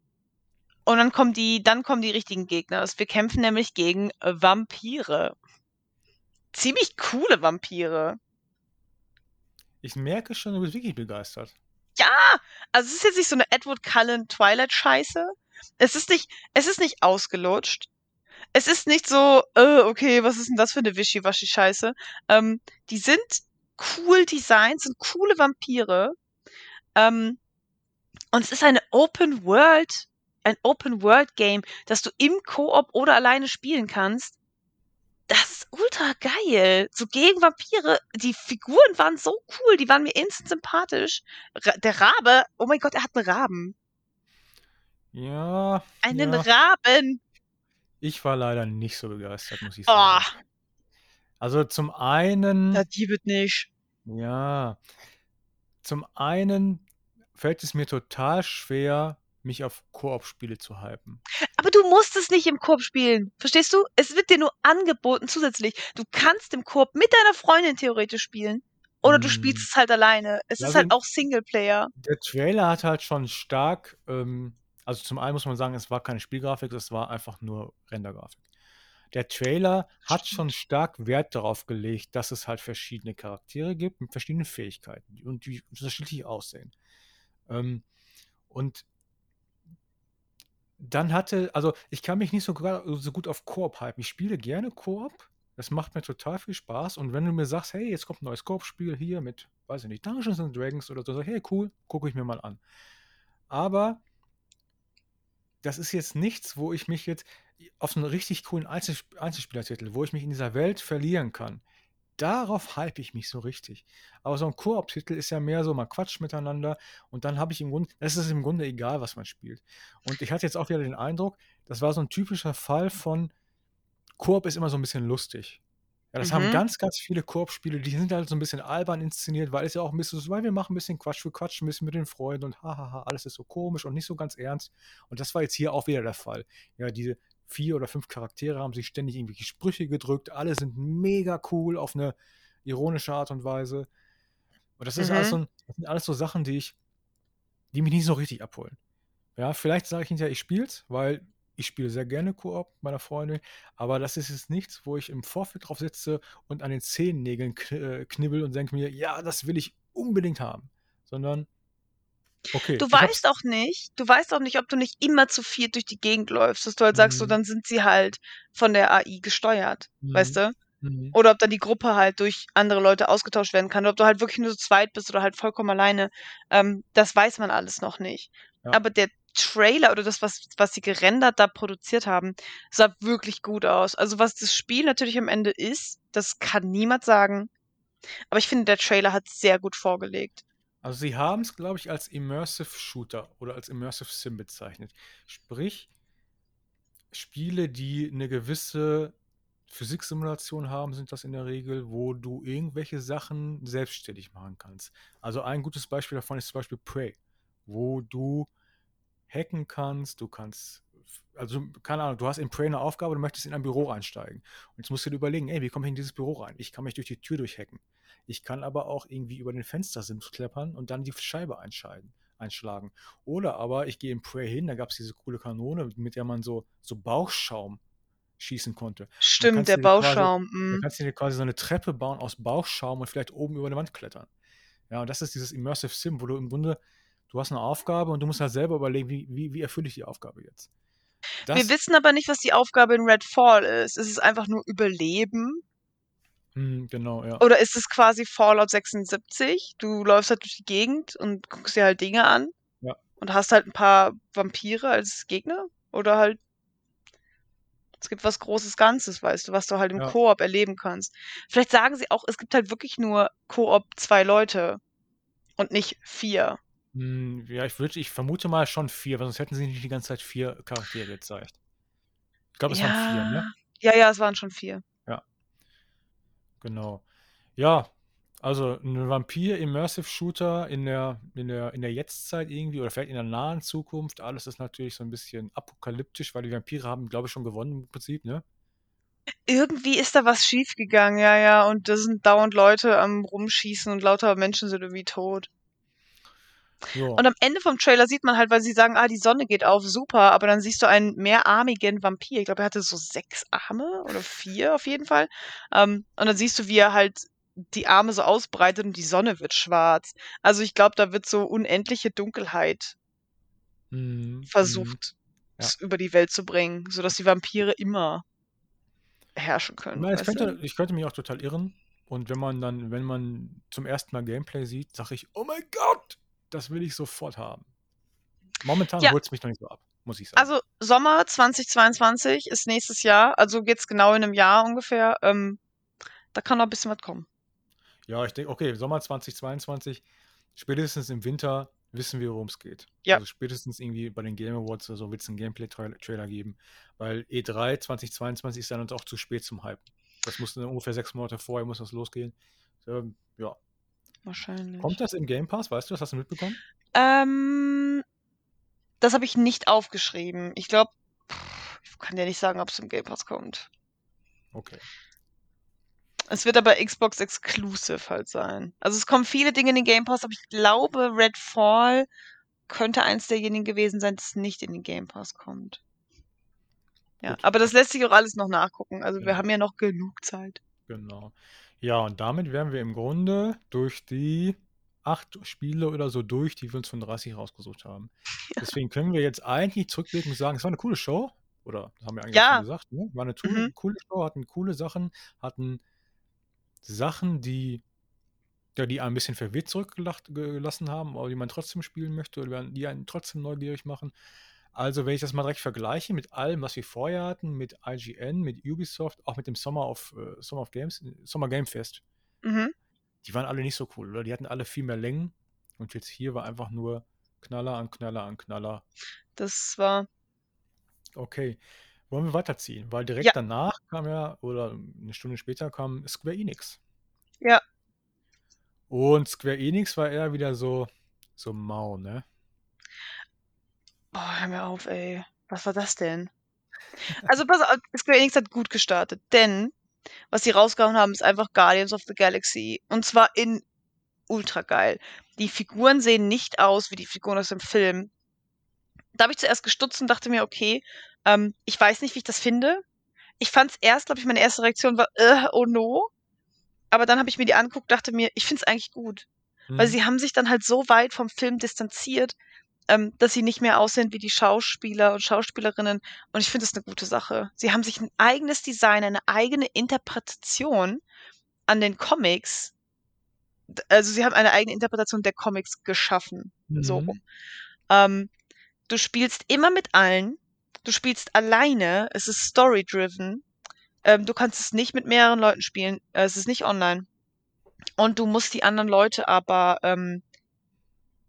und dann kommen die, dann kommen die richtigen Gegner. Also wir kämpfen nämlich gegen äh, Vampire. Ziemlich coole Vampire. Ich merke schon, du bist wirklich begeistert. Ja, also es ist jetzt nicht so eine Edward Cullen Twilight Scheiße. Es ist nicht, es ist nicht ausgelutscht. Es ist nicht so, äh, okay, was ist denn das für eine Wischiwaschi Scheiße? Ähm, die sind cool designt, sind coole Vampire. Ähm, und es ist eine Open World, ein Open World Game, das du im Koop oder alleine spielen kannst. Das ist ultra geil. So gegen Vampire. Die Figuren waren so cool, die waren mir instant sympathisch. Der Rabe, oh mein Gott, er hat einen Raben. Ja. Einen ja. Raben. Ich war leider nicht so begeistert, muss ich Oh, sagen. Also zum einen, na, die wird nicht. ja, zum einen fällt es mir total schwer, mich auf Koop-Spiele zu hypen. Aber du musst es nicht im Koop spielen. Verstehst du? Es wird dir nur angeboten zusätzlich. Du kannst im Koop mit deiner Freundin theoretisch spielen. Oder du Hm. spielst es halt alleine. Es Ja, ist also halt auch Singleplayer. Der Trailer hat halt schon stark, ähm, also zum einen muss man sagen, es war keine Spielgrafik, es war einfach nur Rendergrafik. Der Trailer hat schon stark Wert darauf gelegt, dass es halt verschiedene Charaktere gibt mit verschiedenen Fähigkeiten und die unterschiedlich aussehen. Ähm, und dann hatte, also ich kann mich nicht so, so gut auf Koop hypen. Ich spiele gerne Koop. Das macht mir total viel Spaß. Und wenn du mir sagst, hey, jetzt kommt ein neues Koop-Spiel hier mit, weiß ich nicht, Dungeons and Dragons oder so, sag hey, cool, gucke ich mir mal an. Aber das ist jetzt nichts, wo ich mich jetzt auf einen richtig coolen Einzel Einzelspielertitel, wo ich mich in dieser Welt verlieren kann. Darauf hype ich mich so richtig. Aber so ein Koop-Titel ist ja mehr so, man quatscht miteinander und dann habe ich im Grunde, es ist im Grunde egal, was man spielt. Und ich hatte jetzt auch wieder den Eindruck, das war so ein typischer Fall von Koop ist immer so ein bisschen lustig. Ja, das haben Mhm. ganz, ganz viele Koop-Spiele, die sind halt so ein bisschen albern inszeniert, weil es ja auch ein bisschen so, weil wir machen ein bisschen Quatsch, wir quatschen ein bisschen mit den Freunden und hahaha, alles ist so komisch und nicht so ganz ernst. Und das war jetzt hier auch wieder der Fall. Ja, diese vier oder fünf Charaktere haben sich ständig irgendwelche Sprüche gedrückt, alle sind mega cool auf eine ironische Art und Weise. Und das ist alles so, Mhm. das sind alles so Sachen, die ich, die mich nicht so richtig abholen. Ja, vielleicht sage ich hinterher, ich spiel's, weil ich spiele sehr gerne Koop mit meiner Freundin, aber das ist jetzt nichts, wo ich im Vorfeld drauf sitze und an den Zehennägeln kn äh, knibbel und denke mir, ja, das will ich unbedingt haben. Sondern, okay, Du weißt auch nicht, du weißt auch nicht, ob du nicht immer zu viert durch die Gegend läufst, dass du halt sagst, so Mhm. dann sind sie halt von der AI gesteuert, weißt Mhm. du? Mhm. Oder ob dann die Gruppe halt durch andere Leute ausgetauscht werden kann, oder ob du halt wirklich nur zu zweit bist oder halt vollkommen alleine. Ähm, das weiß man alles noch nicht. Ja. Aber der Trailer oder das, was, was sie gerendert da produziert haben, sah wirklich gut aus. Also was das Spiel natürlich am Ende ist, das kann niemand sagen. Aber ich finde, der Trailer hat sehr gut vorgelegt. Also sie haben es, glaube ich, als Immersive Shooter oder als Immersive Sim bezeichnet. Sprich, Spiele, die eine gewisse Physiksimulation haben, sind das in der Regel, wo du irgendwelche Sachen selbstständig machen kannst. Also ein gutes Beispiel davon ist zum Beispiel Prey, wo du hacken kannst, du kannst, also keine Ahnung, du hast in Prey eine Aufgabe, du möchtest in ein Büro einsteigen. Und jetzt musst du dir überlegen, ey, wie komme ich in dieses Büro rein? Ich kann mich durch die Tür durchhacken. Ich kann aber auch irgendwie über den Fenstersims kleppern und dann die Scheibe einschalten, einschlagen. Oder aber ich gehe in Prey hin, da gab es diese coole Kanone, mit der man so, so Bauchschaum schießen konnte. Stimmt, der du dir quasi, Bauschaum. dann Mm. kannst du dir quasi so eine Treppe bauen aus Bauchschaum und vielleicht oben über eine Wand klettern. Ja, und das ist dieses Immersive Sim, wo du im Grunde, du hast eine Aufgabe und du musst halt selber überlegen, wie, wie, wie erfülle ich die Aufgabe jetzt. Wir Das, wissen aber nicht, was die Aufgabe in Redfall ist. Ist es einfach nur Überleben? hm, genau, ja. Oder ist es quasi Fallout 76? Du läufst halt durch die Gegend und guckst dir halt Dinge an Ja, und hast halt ein paar Vampire als Gegner? Oder halt, es gibt was Großes Ganzes, weißt du, was du halt im ja. Koop erleben kannst. Vielleicht sagen sie auch, es gibt halt wirklich nur Koop zwei Leute und nicht vier. Hm, ja, ich, würd, ich vermute mal schon vier, weil sonst hätten sie nicht die ganze Zeit vier Charaktere gezeigt. Ich glaube, es waren vier, ne? Ja, ja, ja, es waren schon vier. Ja, genau. Ja, also ein Vampir-Immersive-Shooter in der, in, der, in der Jetztzeit irgendwie oder vielleicht in der nahen Zukunft. Alles ist natürlich so ein bisschen apokalyptisch, weil die Vampire haben, glaube ich, schon gewonnen im Prinzip, ne? Irgendwie ist da was schiefgegangen, ja, ja, und da sind dauernd Leute am Rumschießen und lauter Menschen sind irgendwie tot. Ja. Und am Ende vom Trailer sieht man halt, weil sie sagen, ah, die Sonne geht auf, super, aber dann siehst du einen mehrarmigen Vampir. Ich glaube, er hatte so sechs Arme oder vier auf jeden Fall. Ähm, und dann siehst du, wie er halt die Arme so ausbreitet und die Sonne wird schwarz. Also ich glaube, da wird so unendliche Dunkelheit Mhm, mhm, versucht, ja. s- über die Welt zu bringen, sodass die Vampire immer herrschen können, weißt könnte, ich könnte mich auch total irren. Und wenn man dann, wenn man zum ersten Mal Gameplay sieht, sage ich, oh mein Gott, das will ich sofort haben. Momentan Ja, holt es mich noch nicht so ab. muss ich sagen. Also Sommer 2022 ist nächstes Jahr, also jetzt genau in einem Jahr ungefähr. Ähm, da kann noch ein bisschen was kommen. Ja, ich denke, okay, Sommer 2022, spätestens im Winter wissen wir, worum es geht. Ja. Also spätestens irgendwie bei den Game Awards oder so wird es einen Gameplay-Trailer geben, weil E3 2022 ist dann uns auch zu spät zum Hype. Das muss dann ungefähr sechs Monate vorher muss das losgehen. Ähm, ja. Wahrscheinlich. Kommt das im Game Pass? Weißt du, das hast du mitbekommen? Ähm, das habe ich nicht aufgeschrieben. Ich glaube, ich kann dir nicht sagen, ob es im Game Pass kommt. Okay. Es wird aber Xbox Exclusive halt sein. Also es kommen viele Dinge in den Game Pass, aber ich glaube, Redfall könnte eins derjenigen gewesen sein, das nicht in den Game Pass kommt. Ja, Gut. aber das lässt sich auch alles noch nachgucken. Also wir Genau. haben ja noch genug Zeit. Genau. Ja, und damit wären wir im Grunde durch die acht Spiele oder so durch, die wir uns von 30 rausgesucht haben. Deswegen können wir jetzt eigentlich zurückblicken und sagen, es war eine coole Show. Oder das haben wir eigentlich Ja. schon gesagt. Ne? War eine coole, Mhm. coole Show, hatten coole Sachen, hatten Sachen, die, ja, die einen ein bisschen verwirrt zurückgelassen haben, aber die man trotzdem spielen möchte oder die einen trotzdem neugierig machen. Also, wenn ich das mal direkt vergleiche mit allem, was wir vorher hatten, mit IGN, mit Ubisoft, auch mit dem Summer of, äh, Summer of Games, Summer Game Fest, Mhm. die waren alle nicht so cool, oder? Die hatten alle viel mehr Längen. Und jetzt hier war einfach nur Knaller an Knaller an Knaller. Das war. Okay, wollen wir weiterziehen? Weil direkt Ja. danach kam ja, oder eine Stunde später kam Square Enix. Ja. Und Square Enix war eher wieder so, so mau, ne? Boah, hör mir auf, ey. Was war das denn? Also pass auf, Square Enix hat gut gestartet, denn was sie rausgehauen haben, ist einfach Guardians of the Galaxy. Und zwar in ultra geil. Die Figuren sehen nicht aus wie die Figuren aus dem Film. Da habe ich zuerst gestutzt und dachte mir, okay, ähm, ich weiß nicht, wie ich das finde. Ich fand es erst, glaube ich, meine erste Reaktion war, äh, oh no. Aber dann habe ich mir die angeguckt, dachte mir, ich finde es eigentlich gut. Weil Mhm. sie haben sich dann halt so weit vom Film distanziert, ähm, dass sie nicht mehr aussehen wie die Schauspieler und Schauspielerinnen. Und ich finde es eine gute Sache. Sie haben sich ein eigenes Design, eine eigene Interpretation an den Comics. Also sie haben eine eigene Interpretation der Comics geschaffen. So Mhm. rum. Ähm, du spielst immer mit allen. Du spielst alleine. Es ist story-driven. Ähm, du kannst es nicht mit mehreren Leuten spielen. Äh, es ist nicht online. Und du musst die anderen Leute aber ähm,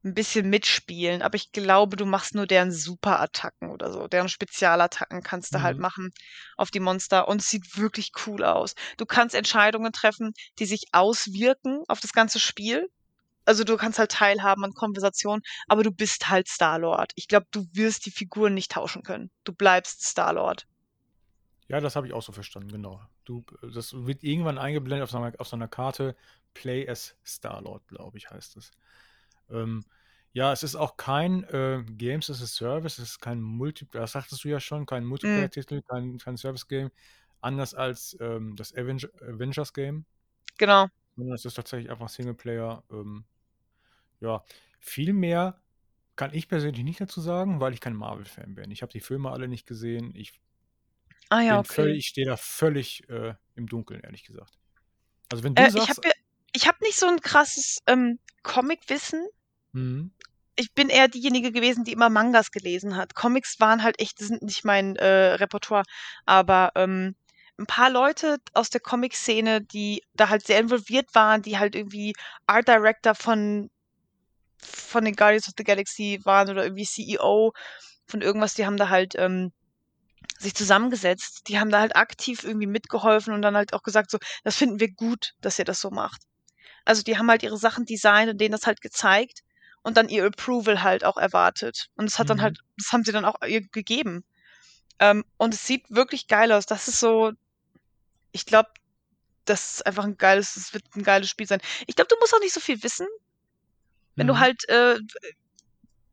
ein bisschen mitspielen. Aber ich glaube, du machst nur deren Superattacken oder so. Deren Spezialattacken kannst du halt Mhm. machen auf die Monster. Und es sieht wirklich cool aus. Du kannst Entscheidungen treffen, die sich auswirken auf das ganze Spiel. Also du kannst halt teilhaben an Konversationen, aber du bist halt Star-Lord. Ich glaube, du wirst die Figuren nicht tauschen können. Du bleibst Star-Lord. Ja, das habe ich auch so verstanden, genau. Du, das wird irgendwann eingeblendet auf so einer, auf so einer Karte. Play as Star-Lord, glaube ich, heißt es. Ähm, ja, es ist auch kein äh, Games as a Service, es ist kein Multiplayer, das sagtest du ja schon, kein Mhm. Multiplayer-Titel, kein, kein Service-Game, anders als ähm, das Avenger, Avengers-Game, Genau. sondern es ist tatsächlich einfach Singleplayer. Ähm, ja, viel mehr kann ich persönlich nicht dazu sagen, weil ich kein Marvel-Fan bin. Ich habe die Filme alle nicht gesehen. Ich Ah ja, völlig, okay. ich stehe da völlig äh, im Dunkeln, ehrlich gesagt. Also wenn du Äh, sagst, habe ich hab nicht so ein krasses ähm, Comic-Wissen. mhm, Ich bin eher diejenige gewesen, die immer Mangas gelesen hat. Comics waren halt echt, sind nicht mein äh, Repertoire. Aber ähm, ein paar Leute aus der Comic-Szene, die da halt sehr involviert waren, die halt irgendwie Art Director von, von den Guardians of the Galaxy waren oder irgendwie CEO von irgendwas, die haben da halt ähm, sich zusammengesetzt. Die haben da halt aktiv irgendwie mitgeholfen und dann halt auch gesagt, so, das finden wir gut, dass ihr das so macht. Also die haben halt ihre Sachen designt und denen das halt gezeigt und dann ihr Approval halt auch erwartet. Und das hat dann Mhm. halt, das haben sie dann auch ihr gegeben. Ähm, und es sieht wirklich geil aus. Das ist so, ich glaube, das ist einfach ein geiles, es wird ein geiles Spiel sein. Ich glaube, du musst auch nicht so viel wissen. Wenn du mhm. halt, äh,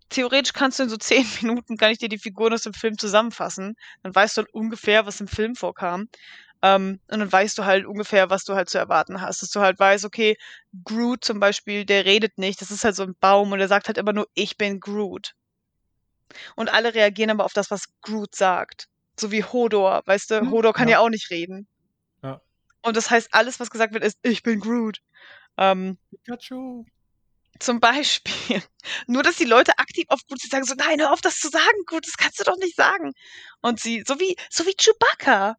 theoretisch kannst du in so zehn Minuten, kann ich dir die Figuren aus dem Film zusammenfassen. Dann weißt du halt ungefähr, was im Film vorkam. Ähm, und dann weißt du halt ungefähr, was du halt zu erwarten hast. Dass du halt weißt, okay, Groot zum Beispiel, der redet nicht, das ist halt so ein Baum und er sagt halt immer nur, ich bin Groot. Und alle reagieren aber auf das, was Groot sagt. So wie Hodor, weißt du, Hodor kann ja. ja auch nicht reden. Ja. Und das heißt, alles, was gesagt wird, ist, ich bin Groot. Ähm, Pikachu. Zum Beispiel. Nur, dass die Leute aktiv auf Groot sagen, so, nein, hör auf, das zu sagen, Groot, das kannst du doch nicht sagen. Und sie, so wie, so wie Chewbacca.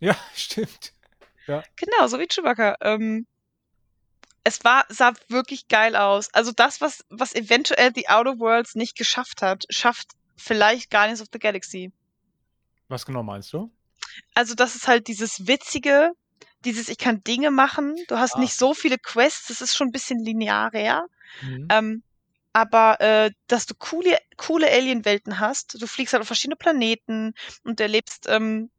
Ja, stimmt. Ja. Genau, so wie Chewbacca. Ähm, es war, sah wirklich geil aus. Also das, was, was eventuell The Outer Worlds nicht geschafft hat, schafft vielleicht Guardians of the Galaxy. Was genau meinst du? Also das ist halt dieses witzige, dieses ich kann Dinge machen. Du hast Ah. nicht so viele Quests, das ist schon ein bisschen linearer. Mhm. Ähm, aber äh, dass du coole, coole Alien-Welten hast. Du fliegst halt auf verschiedene Planeten und erlebst ähm, äh,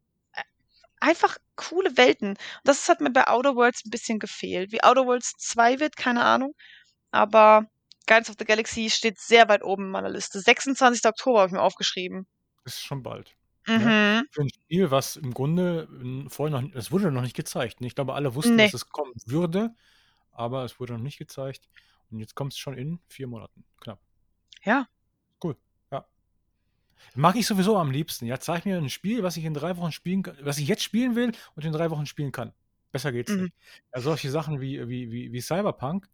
einfach coole Welten. Und das hat mir bei Outer Worlds ein bisschen gefehlt. Wie Outer Worlds 2 wird, keine Ahnung. Aber Guardians of the Galaxy steht sehr weit oben in meiner Liste. 26. Oktober habe ich mir aufgeschrieben. Ist schon bald. Mhm. Für ein Spiel, was im Grunde vorher noch, es wurde noch nicht gezeigt. Ich glaube, alle wussten, Nee. dass es kommen würde, aber es wurde noch nicht gezeigt. Und jetzt kommt es schon in vier Monaten. Knapp. Ja. Mag ich sowieso am liebsten. Ja, zeig mir ein Spiel, was ich in drei Wochen spielen kann, was ich jetzt spielen will und in drei Wochen spielen kann. Besser geht's Mhm. nicht. Ja, solche Sachen wie, wie, wie, wie Cyberpunk,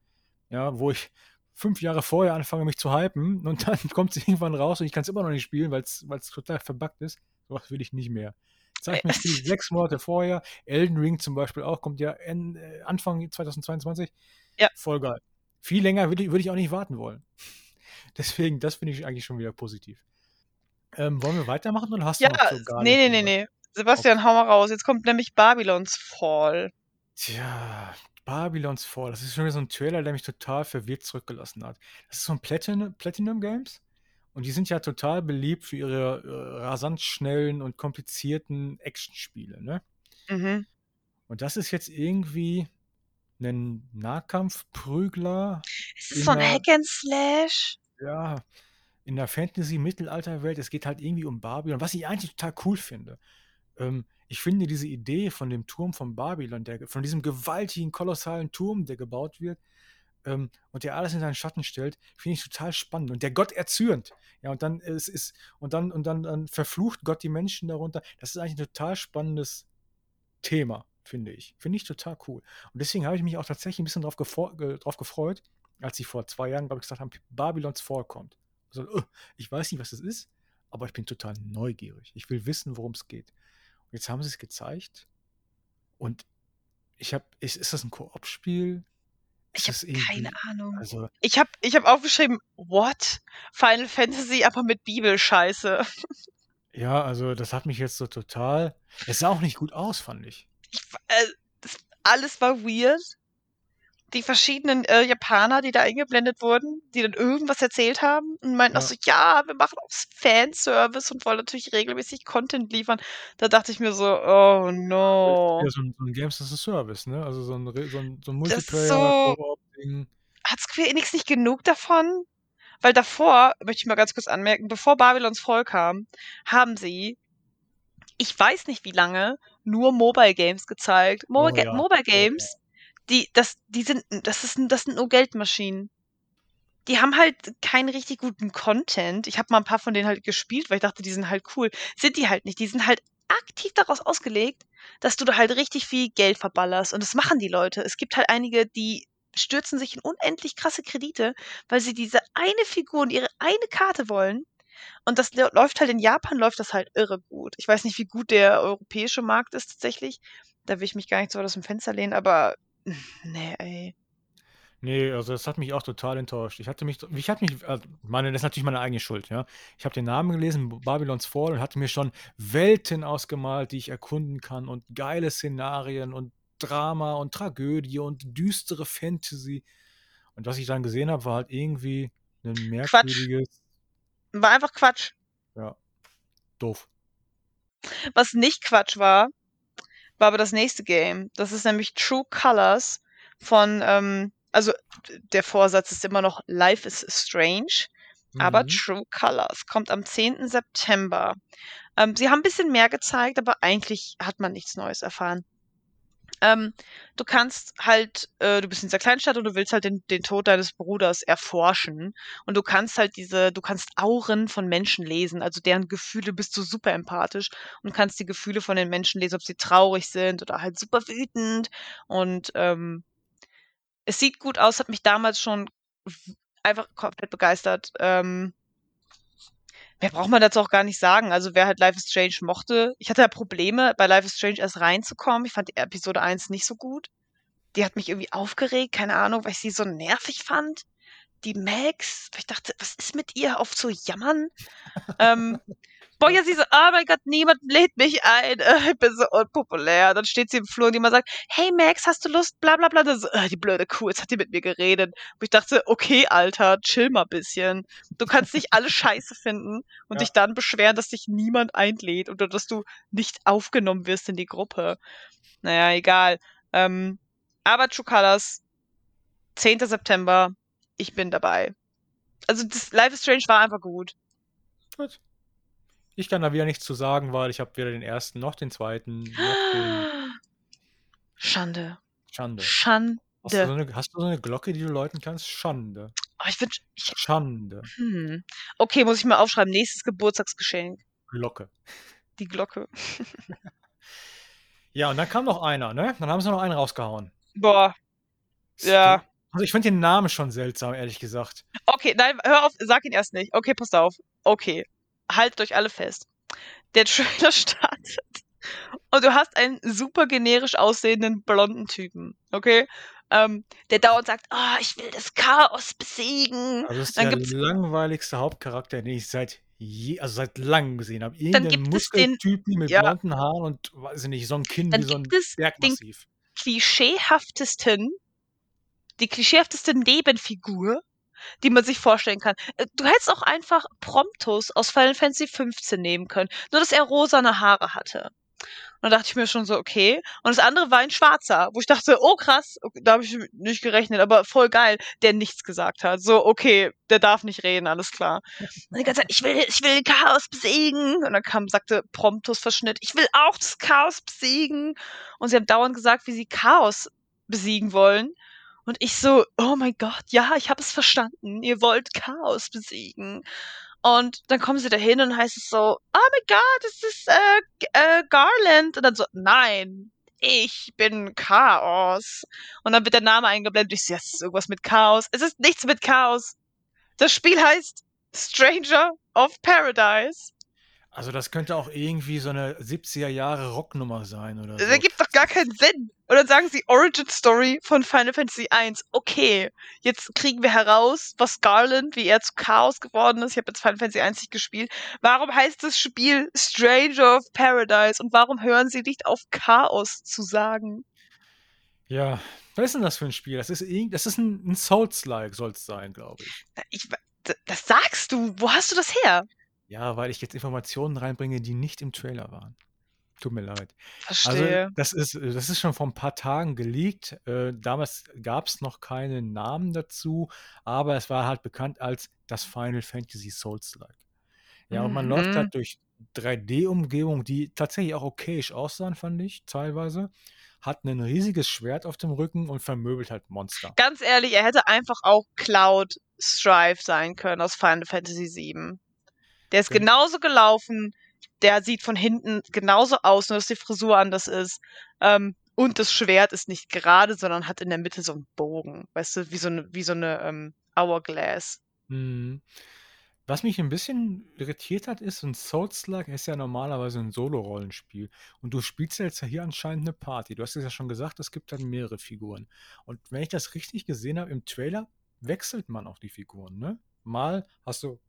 ja, wo ich fünf Jahre vorher anfange, mich zu hypen und dann kommt es irgendwann raus und ich kann es immer noch nicht spielen, weil es total verbuggt ist. Sowas will ich nicht mehr. Zeig mir ein Spiel sechs Monate vorher. Elden Ring zum Beispiel auch, kommt ja en, äh, Anfang 2022. Ja. Voll geil. Viel länger würde ich, würde ich auch nicht warten wollen. Deswegen, das finde ich eigentlich schon wieder positiv. Ähm, wollen wir weitermachen oder hast Ja, du noch so gar nee, nee, nicht nee, irgendwas? nee. Sebastian, hau mal raus. Jetzt kommt nämlich Babylons Fall. Tja, Babylons Fall. Das ist schon wieder so ein Trailer, der mich total verwirrt zurückgelassen hat. Das ist so ein Platin Platinum Games. Und die sind ja total beliebt für ihre äh, rasant schnellen und komplizierten Actionspiele, ne? Mhm. Und das ist jetzt irgendwie ein Nahkampfprügler, Es ist so ein Hack and Slash. ja, in der Fantasy-Mittelalterwelt. Es geht halt irgendwie um Babylon, was ich eigentlich total cool finde. Ähm, ich finde diese Idee von dem Turm von Babylon, der, von diesem gewaltigen, kolossalen Turm, der gebaut wird ähm, und der alles in seinen Schatten stellt, finde ich total spannend. Und der Gott erzürnt. Ja, und dann es ist, und dann, und dann, dann verflucht Gott die Menschen darunter. Das ist eigentlich ein total spannendes Thema, finde ich. Finde ich total cool. Und deswegen habe ich mich auch tatsächlich ein bisschen drauf, drauf gefreut, als sie vor zwei Jahren, glaube ich, gesagt haben, Babylons Fall kommt. Also, äh, ich weiß nicht, was das ist, aber ich bin total neugierig. Ich will wissen, worum es geht. Und jetzt haben sie es gezeigt. Und ich habe, ist, ist das ein Koop-Spiel? Ich habe keine Ahnung. Also, Ich habe ich hab aufgeschrieben, what? Final Fantasy, aber mit Bibelscheiße. ja, also das hat mich jetzt so total. Es sah auch nicht gut aus, fand ich. Ich, äh, das, alles war weird. Die verschiedenen äh, Japaner, die da eingeblendet wurden, die dann irgendwas erzählt haben und meinten auch Ja. so, ja, wir machen auch Fanservice und wollen natürlich regelmäßig Content liefern. Da dachte ich mir so, oh no. Ja, so ein, so ein Games as a Service, ne? Also so ein, so ein, so ein Das ist Multiplayer, so-. Hat Square Enix nicht genug davon? Weil davor, möchte ich mal ganz kurz anmerken, bevor Babylons Fall kam, haben sie, ich weiß nicht wie lange, nur Mobile Games gezeigt. Oh ja, Mobile oh ja. Games, die, das, die sind, das ist, das sind nur Geldmaschinen. Die haben halt keinen richtig guten Content. Ich habe mal ein paar von denen halt gespielt, weil ich dachte, die sind halt cool. Sind die halt nicht. Die sind halt aktiv daraus ausgelegt, dass du da halt richtig viel Geld verballerst. Und das machen die Leute. Es gibt halt einige, die stürzen sich in unendlich krasse Kredite, weil sie diese eine Figur und ihre eine Karte wollen. Und das lä- läuft halt in Japan, läuft das halt irre gut. Ich weiß nicht, wie gut der europäische Markt ist tatsächlich. Da will ich mich gar nicht so aus dem Fenster lehnen, aber nee, ey. Nee, also das hat mich auch total enttäuscht. Ich hatte mich, ich hatte mich, also meine, das ist natürlich meine eigene Schuld, ja. Ich habe den Namen gelesen, Babylons Fall, und hatte mir schon Welten ausgemalt, die ich erkunden kann und geile Szenarien und Drama und Tragödie und düstere Fantasy. Und was ich dann gesehen habe, war halt irgendwie ein merkwürdiges, War einfach Quatsch. ja, doof. Was nicht Quatsch war, war aber das nächste Game. Das ist nämlich True Colors von, ähm, also der Vorsatz ist immer noch Life is Strange, aber Mhm. True Colors kommt am 10. September. Ähm, sie haben ein bisschen mehr gezeigt, aber eigentlich hat man nichts Neues erfahren. Ähm, du kannst halt, äh, du bist in dieser Kleinstadt und du willst halt den, den Tod deines Bruders erforschen. Und du kannst halt diese, du kannst Auren von Menschen lesen, also deren Gefühle bist du super empathisch und kannst die Gefühle von den Menschen lesen, ob sie traurig sind oder halt super wütend. Und ähm, es sieht gut aus, hat mich damals schon einfach komplett begeistert. Ähm, mehr braucht man dazu auch gar nicht sagen. Also wer halt Life is Strange mochte, ich hatte ja Probleme, bei Life is Strange erst reinzukommen. Ich fand die Episode 1 nicht so gut. Die hat mich irgendwie aufgeregt, keine Ahnung, weil ich sie so nervig fand. Die Max, ich dachte, was ist mit ihr auf zu jammern? ähm, Boah, ja, sie so, oh mein Gott, niemand lädt mich ein. Ich bin so unpopulär. Dann steht sie im Flur und jemand sagt, hey Max, hast du Lust? Bla bla bla. So, äh, die blöde Kuh, jetzt hat die mit mir geredet. Und ich dachte, okay, Alter, chill mal bisschen. Du kannst nicht alle scheiße finden und ja. dich dann beschweren, dass dich niemand einlädt oder dass du nicht aufgenommen wirst in die Gruppe. Naja, egal. Ähm, aber Colors, 10. September, ich bin dabei. Also das Life is Strange war einfach gut. Gut. Ich kann da wieder nichts zu sagen, weil ich habe weder den ersten noch den zweiten noch den. Schande. Schande. Schande. Hast du, so eine, hast du so eine Glocke, die du läuten kannst? Schande. Oh, ich wünsch, ich, Schande. Hm. Okay, muss ich mal aufschreiben. Nächstes Geburtstagsgeschenk. Glocke. Die Glocke. ja, und dann kam noch einer, ne? Dann haben sie noch einen rausgehauen. Boah. Ja. Also ich finde den Namen schon seltsam, ehrlich gesagt. Okay, nein, hör auf, sag ihn erst nicht. Okay, pass auf. Okay haltet euch alle fest. Der Trailer startet und du hast einen super generisch aussehenden blonden Typen, okay? Ähm, der dauernd sagt, oh, ich will das Chaos besiegen. Also das ist Dann der langweiligste Hauptcharakter, den ich seit je, also seit langem gesehen habe. Irgendeinen Muskeltypen mit ja. blonden Haaren und weiß ich nicht, so ein Kinn Dann wie so ein Bergmassiv. Den klischeehaftesten, die klischeehafteste Nebenfigur die man sich vorstellen kann. Äh, du hättest auch einfach Promptus aus Final Fantasy 15 nehmen können, nur dass er rosane Haare hatte. Und dann dachte ich mir schon so, okay. Und das andere war ein Schwarzer, wo ich dachte, oh krass, da habe ich nicht gerechnet, aber voll geil, der nichts gesagt hat. So, okay, der darf nicht reden, alles klar. Und die ganze Zeit, ich will, ich will Chaos besiegen. Und dann kam, sagte Promptus Verschnitt, ich will auch das Chaos besiegen. Und sie haben dauernd gesagt, wie sie Chaos besiegen wollen. Und ich so, oh mein Gott, ja, ich habe es verstanden. Ihr wollt Chaos besiegen. Und dann kommen sie dahin und heißt es so, oh mein Gott, es ist äh, äh, Garland. Und dann so, nein, ich bin Chaos. Und dann wird der Name eingeblendet. Ich so, es ist irgendwas mit Chaos. Es ist nichts mit Chaos. Das Spiel heißt Stranger of Paradise. Also das könnte auch irgendwie so eine 70er Jahre Rocknummer sein oder so. Das ergibt doch gar keinen Sinn. Und dann sagen sie Origin Story von Final Fantasy 1. Okay, jetzt kriegen wir heraus, was Garland, wie er zu Chaos geworden ist. Ich habe jetzt Final Fantasy 1 nicht gespielt. Warum heißt das Spiel Stranger of Paradise und warum hören sie nicht auf Chaos zu sagen? Ja, was ist denn das für ein Spiel? Das ist, das ist ein, ein Souls-like, soll es sein, glaube ich. ich. Das sagst du. Wo hast du das her? Ja, weil ich jetzt Informationen reinbringe, die nicht im Trailer waren. Tut mir leid. Also, Verstehe. das ist, das ist schon vor ein paar Tagen geleakt. Äh, damals gab es noch keinen Namen dazu, aber es war halt bekannt als das Final Fantasy Souls-like. Ja, und man läuft mhm. halt durch 3D-Umgebungen, die tatsächlich auch okayisch aussahen, fand ich, teilweise. Hat ein riesiges Schwert auf dem Rücken und vermöbelt halt Monster. Ganz ehrlich, er hätte einfach auch Cloud Strife sein können aus Final Fantasy VII. Der ist genauso gelaufen, der sieht von hinten genauso aus, nur dass die Frisur anders ist. Ähm, und das Schwert ist nicht gerade, sondern hat in der Mitte so einen Bogen. Weißt du, wie so eine, wie so eine ähm, Hourglass. Mhm. Was mich ein bisschen irritiert hat, ist, ein Souls-like ist ja normalerweise ein Solo-Rollenspiel. Und du spielst ja jetzt hier anscheinend eine Party. Du hast es ja schon gesagt, es gibt dann mehrere Figuren. Und wenn ich das richtig gesehen habe, im Trailer wechselt man auch die Figuren, ne? Mal hast du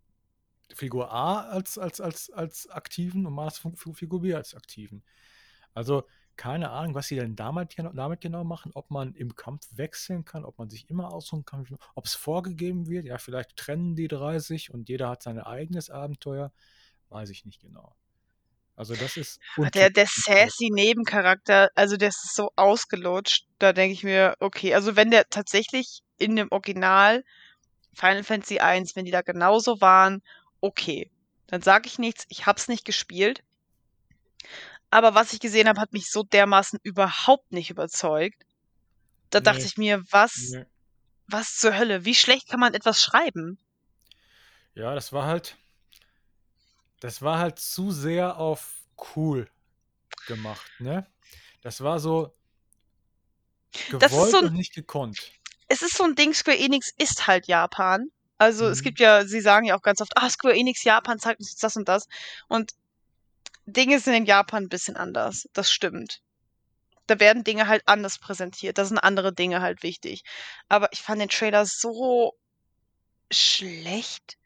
Figur A als, als, als, als aktiven und mal als Figur B als aktiven. Also keine Ahnung, was sie denn damit, damit genau machen, ob man im Kampf wechseln kann, ob man sich immer aussuchen kann, ob es vorgegeben wird. Ja, vielleicht trennen die 30 und jeder hat sein eigenes Abenteuer. Weiß ich nicht genau. Also das ist. Der, der sassy Nebencharakter, also der ist so ausgelutscht, da denke ich mir, okay, also wenn der tatsächlich in dem Original Final Fantasy 1, wenn die da genauso waren okay. Dann sage ich nichts, ich hab's nicht gespielt. Aber was ich gesehen habe, hat mich so dermaßen überhaupt nicht überzeugt. Da nee. dachte ich mir, was, nee. was zur Hölle? Wie schlecht kann man etwas schreiben? Ja, das war halt, das war halt zu sehr auf cool gemacht, ne? Das war so gewollt so ein, und nicht gekonnt. Es ist so ein Ding, Square Enix ist halt Japan Also, es Mhm. gibt ja sie sagen ja auch ganz oft: „Ah, Square Enix Japan zeigt uns das und das.“ Und Dinge sind in Japan 'n bisschen anders. Das stimmt. Da werden Dinge halt anders präsentiert. Da sind andere Dinge halt wichtig. Aber ich fand den Trailer so schlecht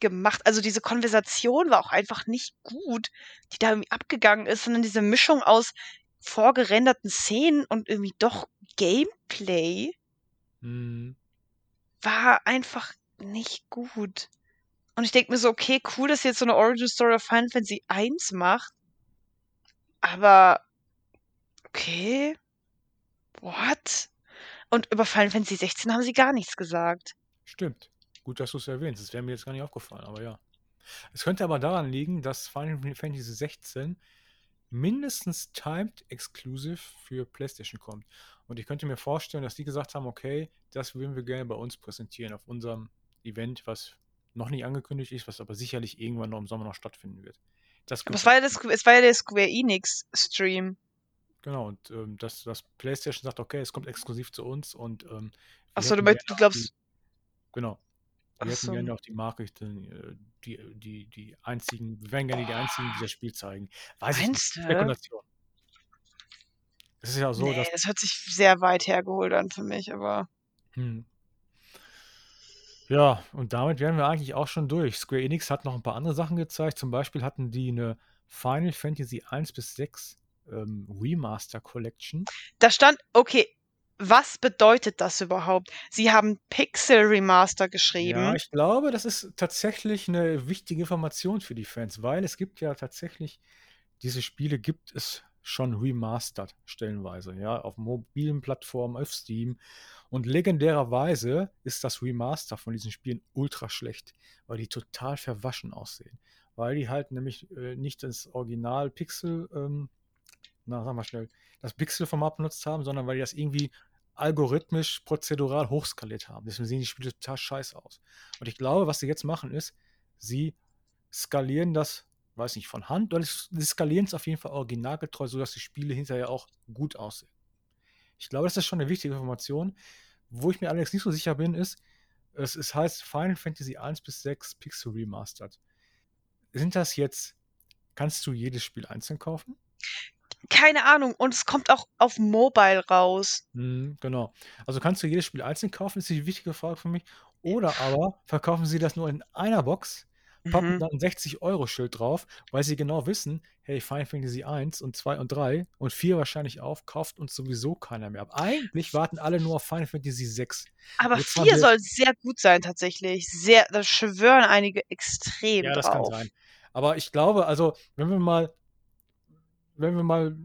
gemacht. Also, diese Konversation war auch einfach nicht gut, die da irgendwie abgegangen ist, sondern diese Mischung aus vorgerenderten Szenen und irgendwie doch Gameplay Mhm. war einfach nicht gut. Und ich denke mir so: „Okay, cool, dass jetzt so 'ne Origin Story of Final Fantasy I macht.“ Aber okay. What? Und über Final Fantasy 16 haben sie gar nichts gesagt. Stimmt. Gut, dass du's erwähnst. Das wäre mir jetzt gar nicht aufgefallen, aber ja. Es könnte aber daran liegen, dass Final Fantasy 16 mindestens timed exclusive für PlayStation kommt. Und ich könnte mir vorstellen, dass die gesagt haben: „Okay, das würden wir gerne bei uns präsentieren auf unserem Event“, was noch nicht angekündigt ist, was aber sicherlich irgendwann noch im Sommer noch stattfinden wird. Das Aber es war ja das es war ja der Square Enix Stream. Genau und, ähm, dass dass PlayStation sagt: „Okay, es kommt exklusiv zu uns und, ähm, Ach wir so, du meinst du glaubst die“ Genau. Wir hätten so. gerne auch die äh, die die die einzigen wir wären gerne die einzigen, die das Spiel zeigen. Weiß ich nicht. Meinst? Spekulation. Es ist ja so, Ne, dass das hört sich sehr weit hergeholt an für mich, aber Mhm. Ja, und damit wären wir eigentlich auch schon durch. Square Enix hat noch 'n paar andere Sachen gezeigt. Zum Beispiel hatten die 'ne Final Fantasy 1 bis 6, ähm, Remaster Collection. Da stand okay, was bedeutet das überhaupt? Sie haben Pixel Remaster Ja, geschrieben. ich glaube, das ist tatsächlich 'ne wichtige Information für die Fans, weil es gibt ja tatsächlich diese Spiele gibt es schon remastered stellenweise, ja, auf mobilen Plattformen, auf Steam. Und legendärerweise ist das Remaster von diesen Spielen ultra schlecht, weil die total verwaschen aussehen. Weil die halt nämlich, äh, nicht das Original Pixel, ähm na, sag mal schnell, das Pixelformat benutzt haben, sondern weil die das irgendwie algorithmisch prozedural hochskaliert haben. Deswegen sehen die Spiele total scheiße aus. Und ich glaube, was sie jetzt machen, ist, sie skalieren das, weiß nicht, von Hand oder sie skalieren's auf jeden Fall originalgetreu, sodass die Spiele hinterher auch gut aussehen. Ich glaube, das ist schon 'ne wichtige Information. Wo ich mir allerdings nicht so sicher bin, ist, es es heißt Final Fantasy 1 bis 6 Pixel Remastered. Sind das jetzt kannst du jedes Spiel einzeln kaufen? Keine Ahnung und es kommt auch auf Mobile raus. Mhm, genau. Also, kannst du jedes Spiel einzeln kaufen, ist die wichtige Frage für mich. Oder aber verkaufen sie das nur in einer Box, pappen Mhm. da 'n 60 € Schild drauf, weil sie genau wissen: „Hey, Final Fantasy 1 und 2 und 3 und 4 wahrscheinlich auch, kauft uns sowieso keiner mehr ab.“ Eigentlich warten alle nur auf Final Fantasy 6. Aber Jetzt haben 4 wir soll sehr gut sein tatsächlich. Sehr da schwören einige extrem Ja, das kann drauf. sein. Aber ich glaube also, wenn wir mal wenn wir mal,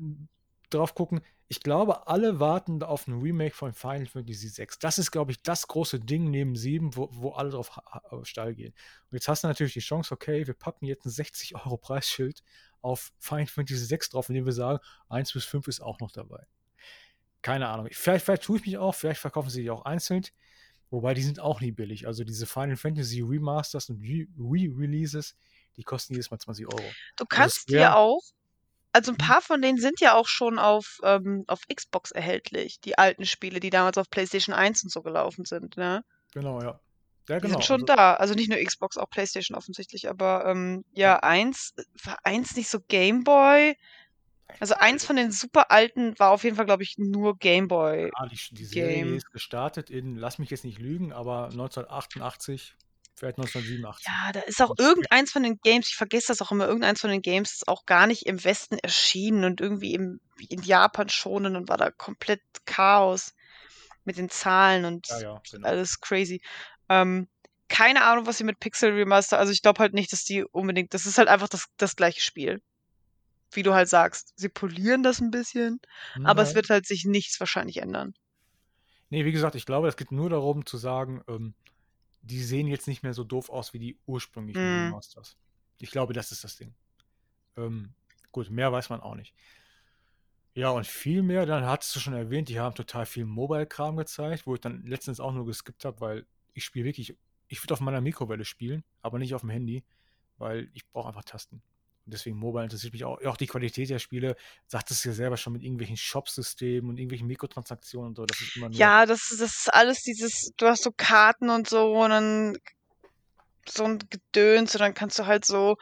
drauf gucken, ich glaube, alle warten auf 'n Remake von Final Fantasy 6. Das ist, glaube ich, das große Ding neben 7, wo wo alle drauf ha steil gehen. Und jetzt hast du natürlich die Chance, okay, wir packen jetzt 'n 60 € Preisschild auf Final Fantasy 6 drauf, indem wir sagen, 1 bis 5 ist auch noch dabei. Keine Ahnung. Vielleicht vielleicht tue ich mich auch, vielleicht verkaufen sie die auch einzeln, wobei die sind auch nie billig. Also, diese Final Fantasy Remasters und Re Re-Releases, die kosten jedes Mal 20 €. Du Also, kannst dir Square auch also, 'n Mhm. paar von denen sind ja auch schon auf, ähm auf Xbox erhältlich, die alten Spiele, die damals auf PlayStation 1 und so gelaufen sind, ne? Genau, ja. Ja, Die sind genau, schon also da. Also, nicht nur Xbox, auch PlayStation offensichtlich, aber, ähm, Ja. ja, 1 war 1 nicht so Game Boy? Also, eins von den super alten war auf jeden Fall, glaube ich, nur Game Boy Ja, die die Serie Game. ist gestartet in lass mich jetzt nicht lügen, aber 1988, vielleicht 1987. Ja, da ist auch irgendeins von den Games ich vergesse das auch immer, irgendeins von den Games ist auch gar nicht im Westen erschienen und irgendwie im in Japan schon und dann war da komplett Chaos mit den Zahlen und Ja, ja, genau. alles crazy. Ähm, keine Ahnung, was sie mit Pixel Remaster also, ich glaube halt nicht, dass die unbedingt das ist halt einfach das das gleiche Spiel. Wie du halt sagst, sie polieren das 'n bisschen, Hm, aber es wird halt sich nichts wahrscheinlich ändern. Ne, wie gesagt, ich glaube, es geht nur darum zu sagen, ähm, die sehen jetzt nicht mehr so doof aus wie die ursprünglichen Mhm. Remasters. Ich glaube, das ist das Ding. Ähm, gut, mehr weiß man auch nicht. Ja, und viel mehr, dann hattest du schon erwähnt, die haben total viel Mobile-Kram gezeigt, wo ich dann letztens auch nur geskippt habe, weil ich spiele wirklich ich würde auf meiner Mikrowelle spielen, aber nicht auf'm Handy, weil ich brauche einfach Tasten. Und deswegen Mobile interessiert mich auch. Auch die Qualität der Spiele, sagtest du ja selber schon mit irgendwelchen Shop-Systemen und irgendwelchen Mikrotransaktionen und so. Das ist immer nur. Ja, das, das ist alles dieses, du hast so Karten und so und dann so ein Gedöns und dann kannst du halt so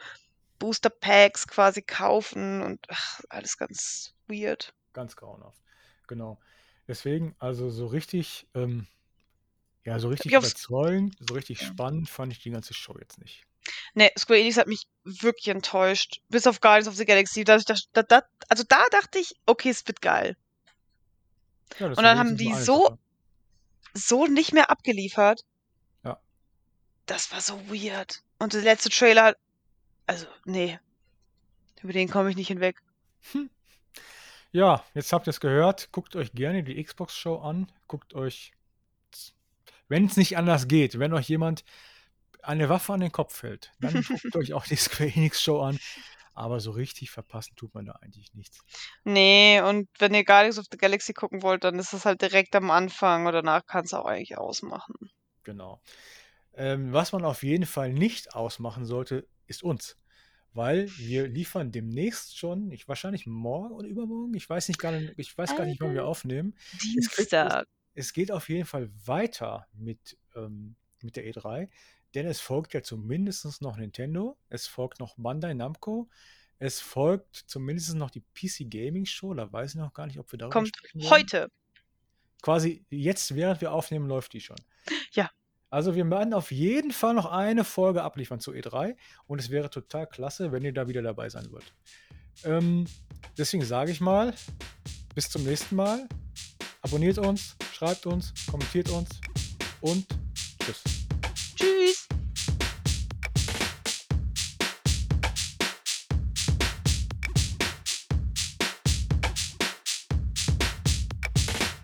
Booster Packs quasi kaufen und ach, alles ganz weird. Ganz grauenhaft. Genau. Deswegen, also so richtig, ähm, ja, so richtig überzeugend, so richtig spannend fand ich die ganze Show jetzt nicht. Ne, Square Enix hat mich wirklich enttäuscht. Bis auf Guardians of the Galaxy. Da, da, da, also da dachte ich, okay, es wird geil. Ja, und dann haben die so, so nicht mehr abgeliefert. Ja. Das war so weird. Und der letzte Trailer, also, nee. Über den komme ich nicht hinweg. Hm. Ja, jetzt habt ihr es gehört. Guckt euch gerne die Xbox-Show an. Guckt euch, wenn es nicht anders geht, wenn euch jemand eine Waffe an den Kopf hält, dann guckt euch auch die Square Enix Show an. Aber so richtig verpassen tut man da eigentlich nichts. Nee, und wenn ihr Guardians of the Galaxy gucken wollt, dann ist das halt direkt am Anfang und danach kannst du auch eigentlich ausmachen. Genau. Ähm, was man auf jeden Fall nicht ausmachen sollte, ist uns. Weil wir liefern demnächst schon, ich, wahrscheinlich morgen oder übermorgen, ich weiß nicht gar nicht, ich weiß gar nicht, wann wir aufnehmen. Dienstag. Es, es, geht auf jeden Fall weiter mit, ähm, mit der E3. Denn es folgt ja zumindest noch Nintendo, es folgt noch Bandai Namco, es folgt zumindest noch die PC Gaming Show, da weiß ich noch gar nicht, ob wir darüber Kommt heute. Quasi jetzt, während wir aufnehmen, läuft die schon. Ja. Also wir werden auf jeden Fall noch eine Folge abliefern zu E3 und es wäre total klasse, wenn ihr da wieder dabei sein würdet. Ähm, deswegen sage ich mal, bis zum nächsten Mal. Abonniert uns, schreibt uns, kommentiert uns und tschüss. Tschüss.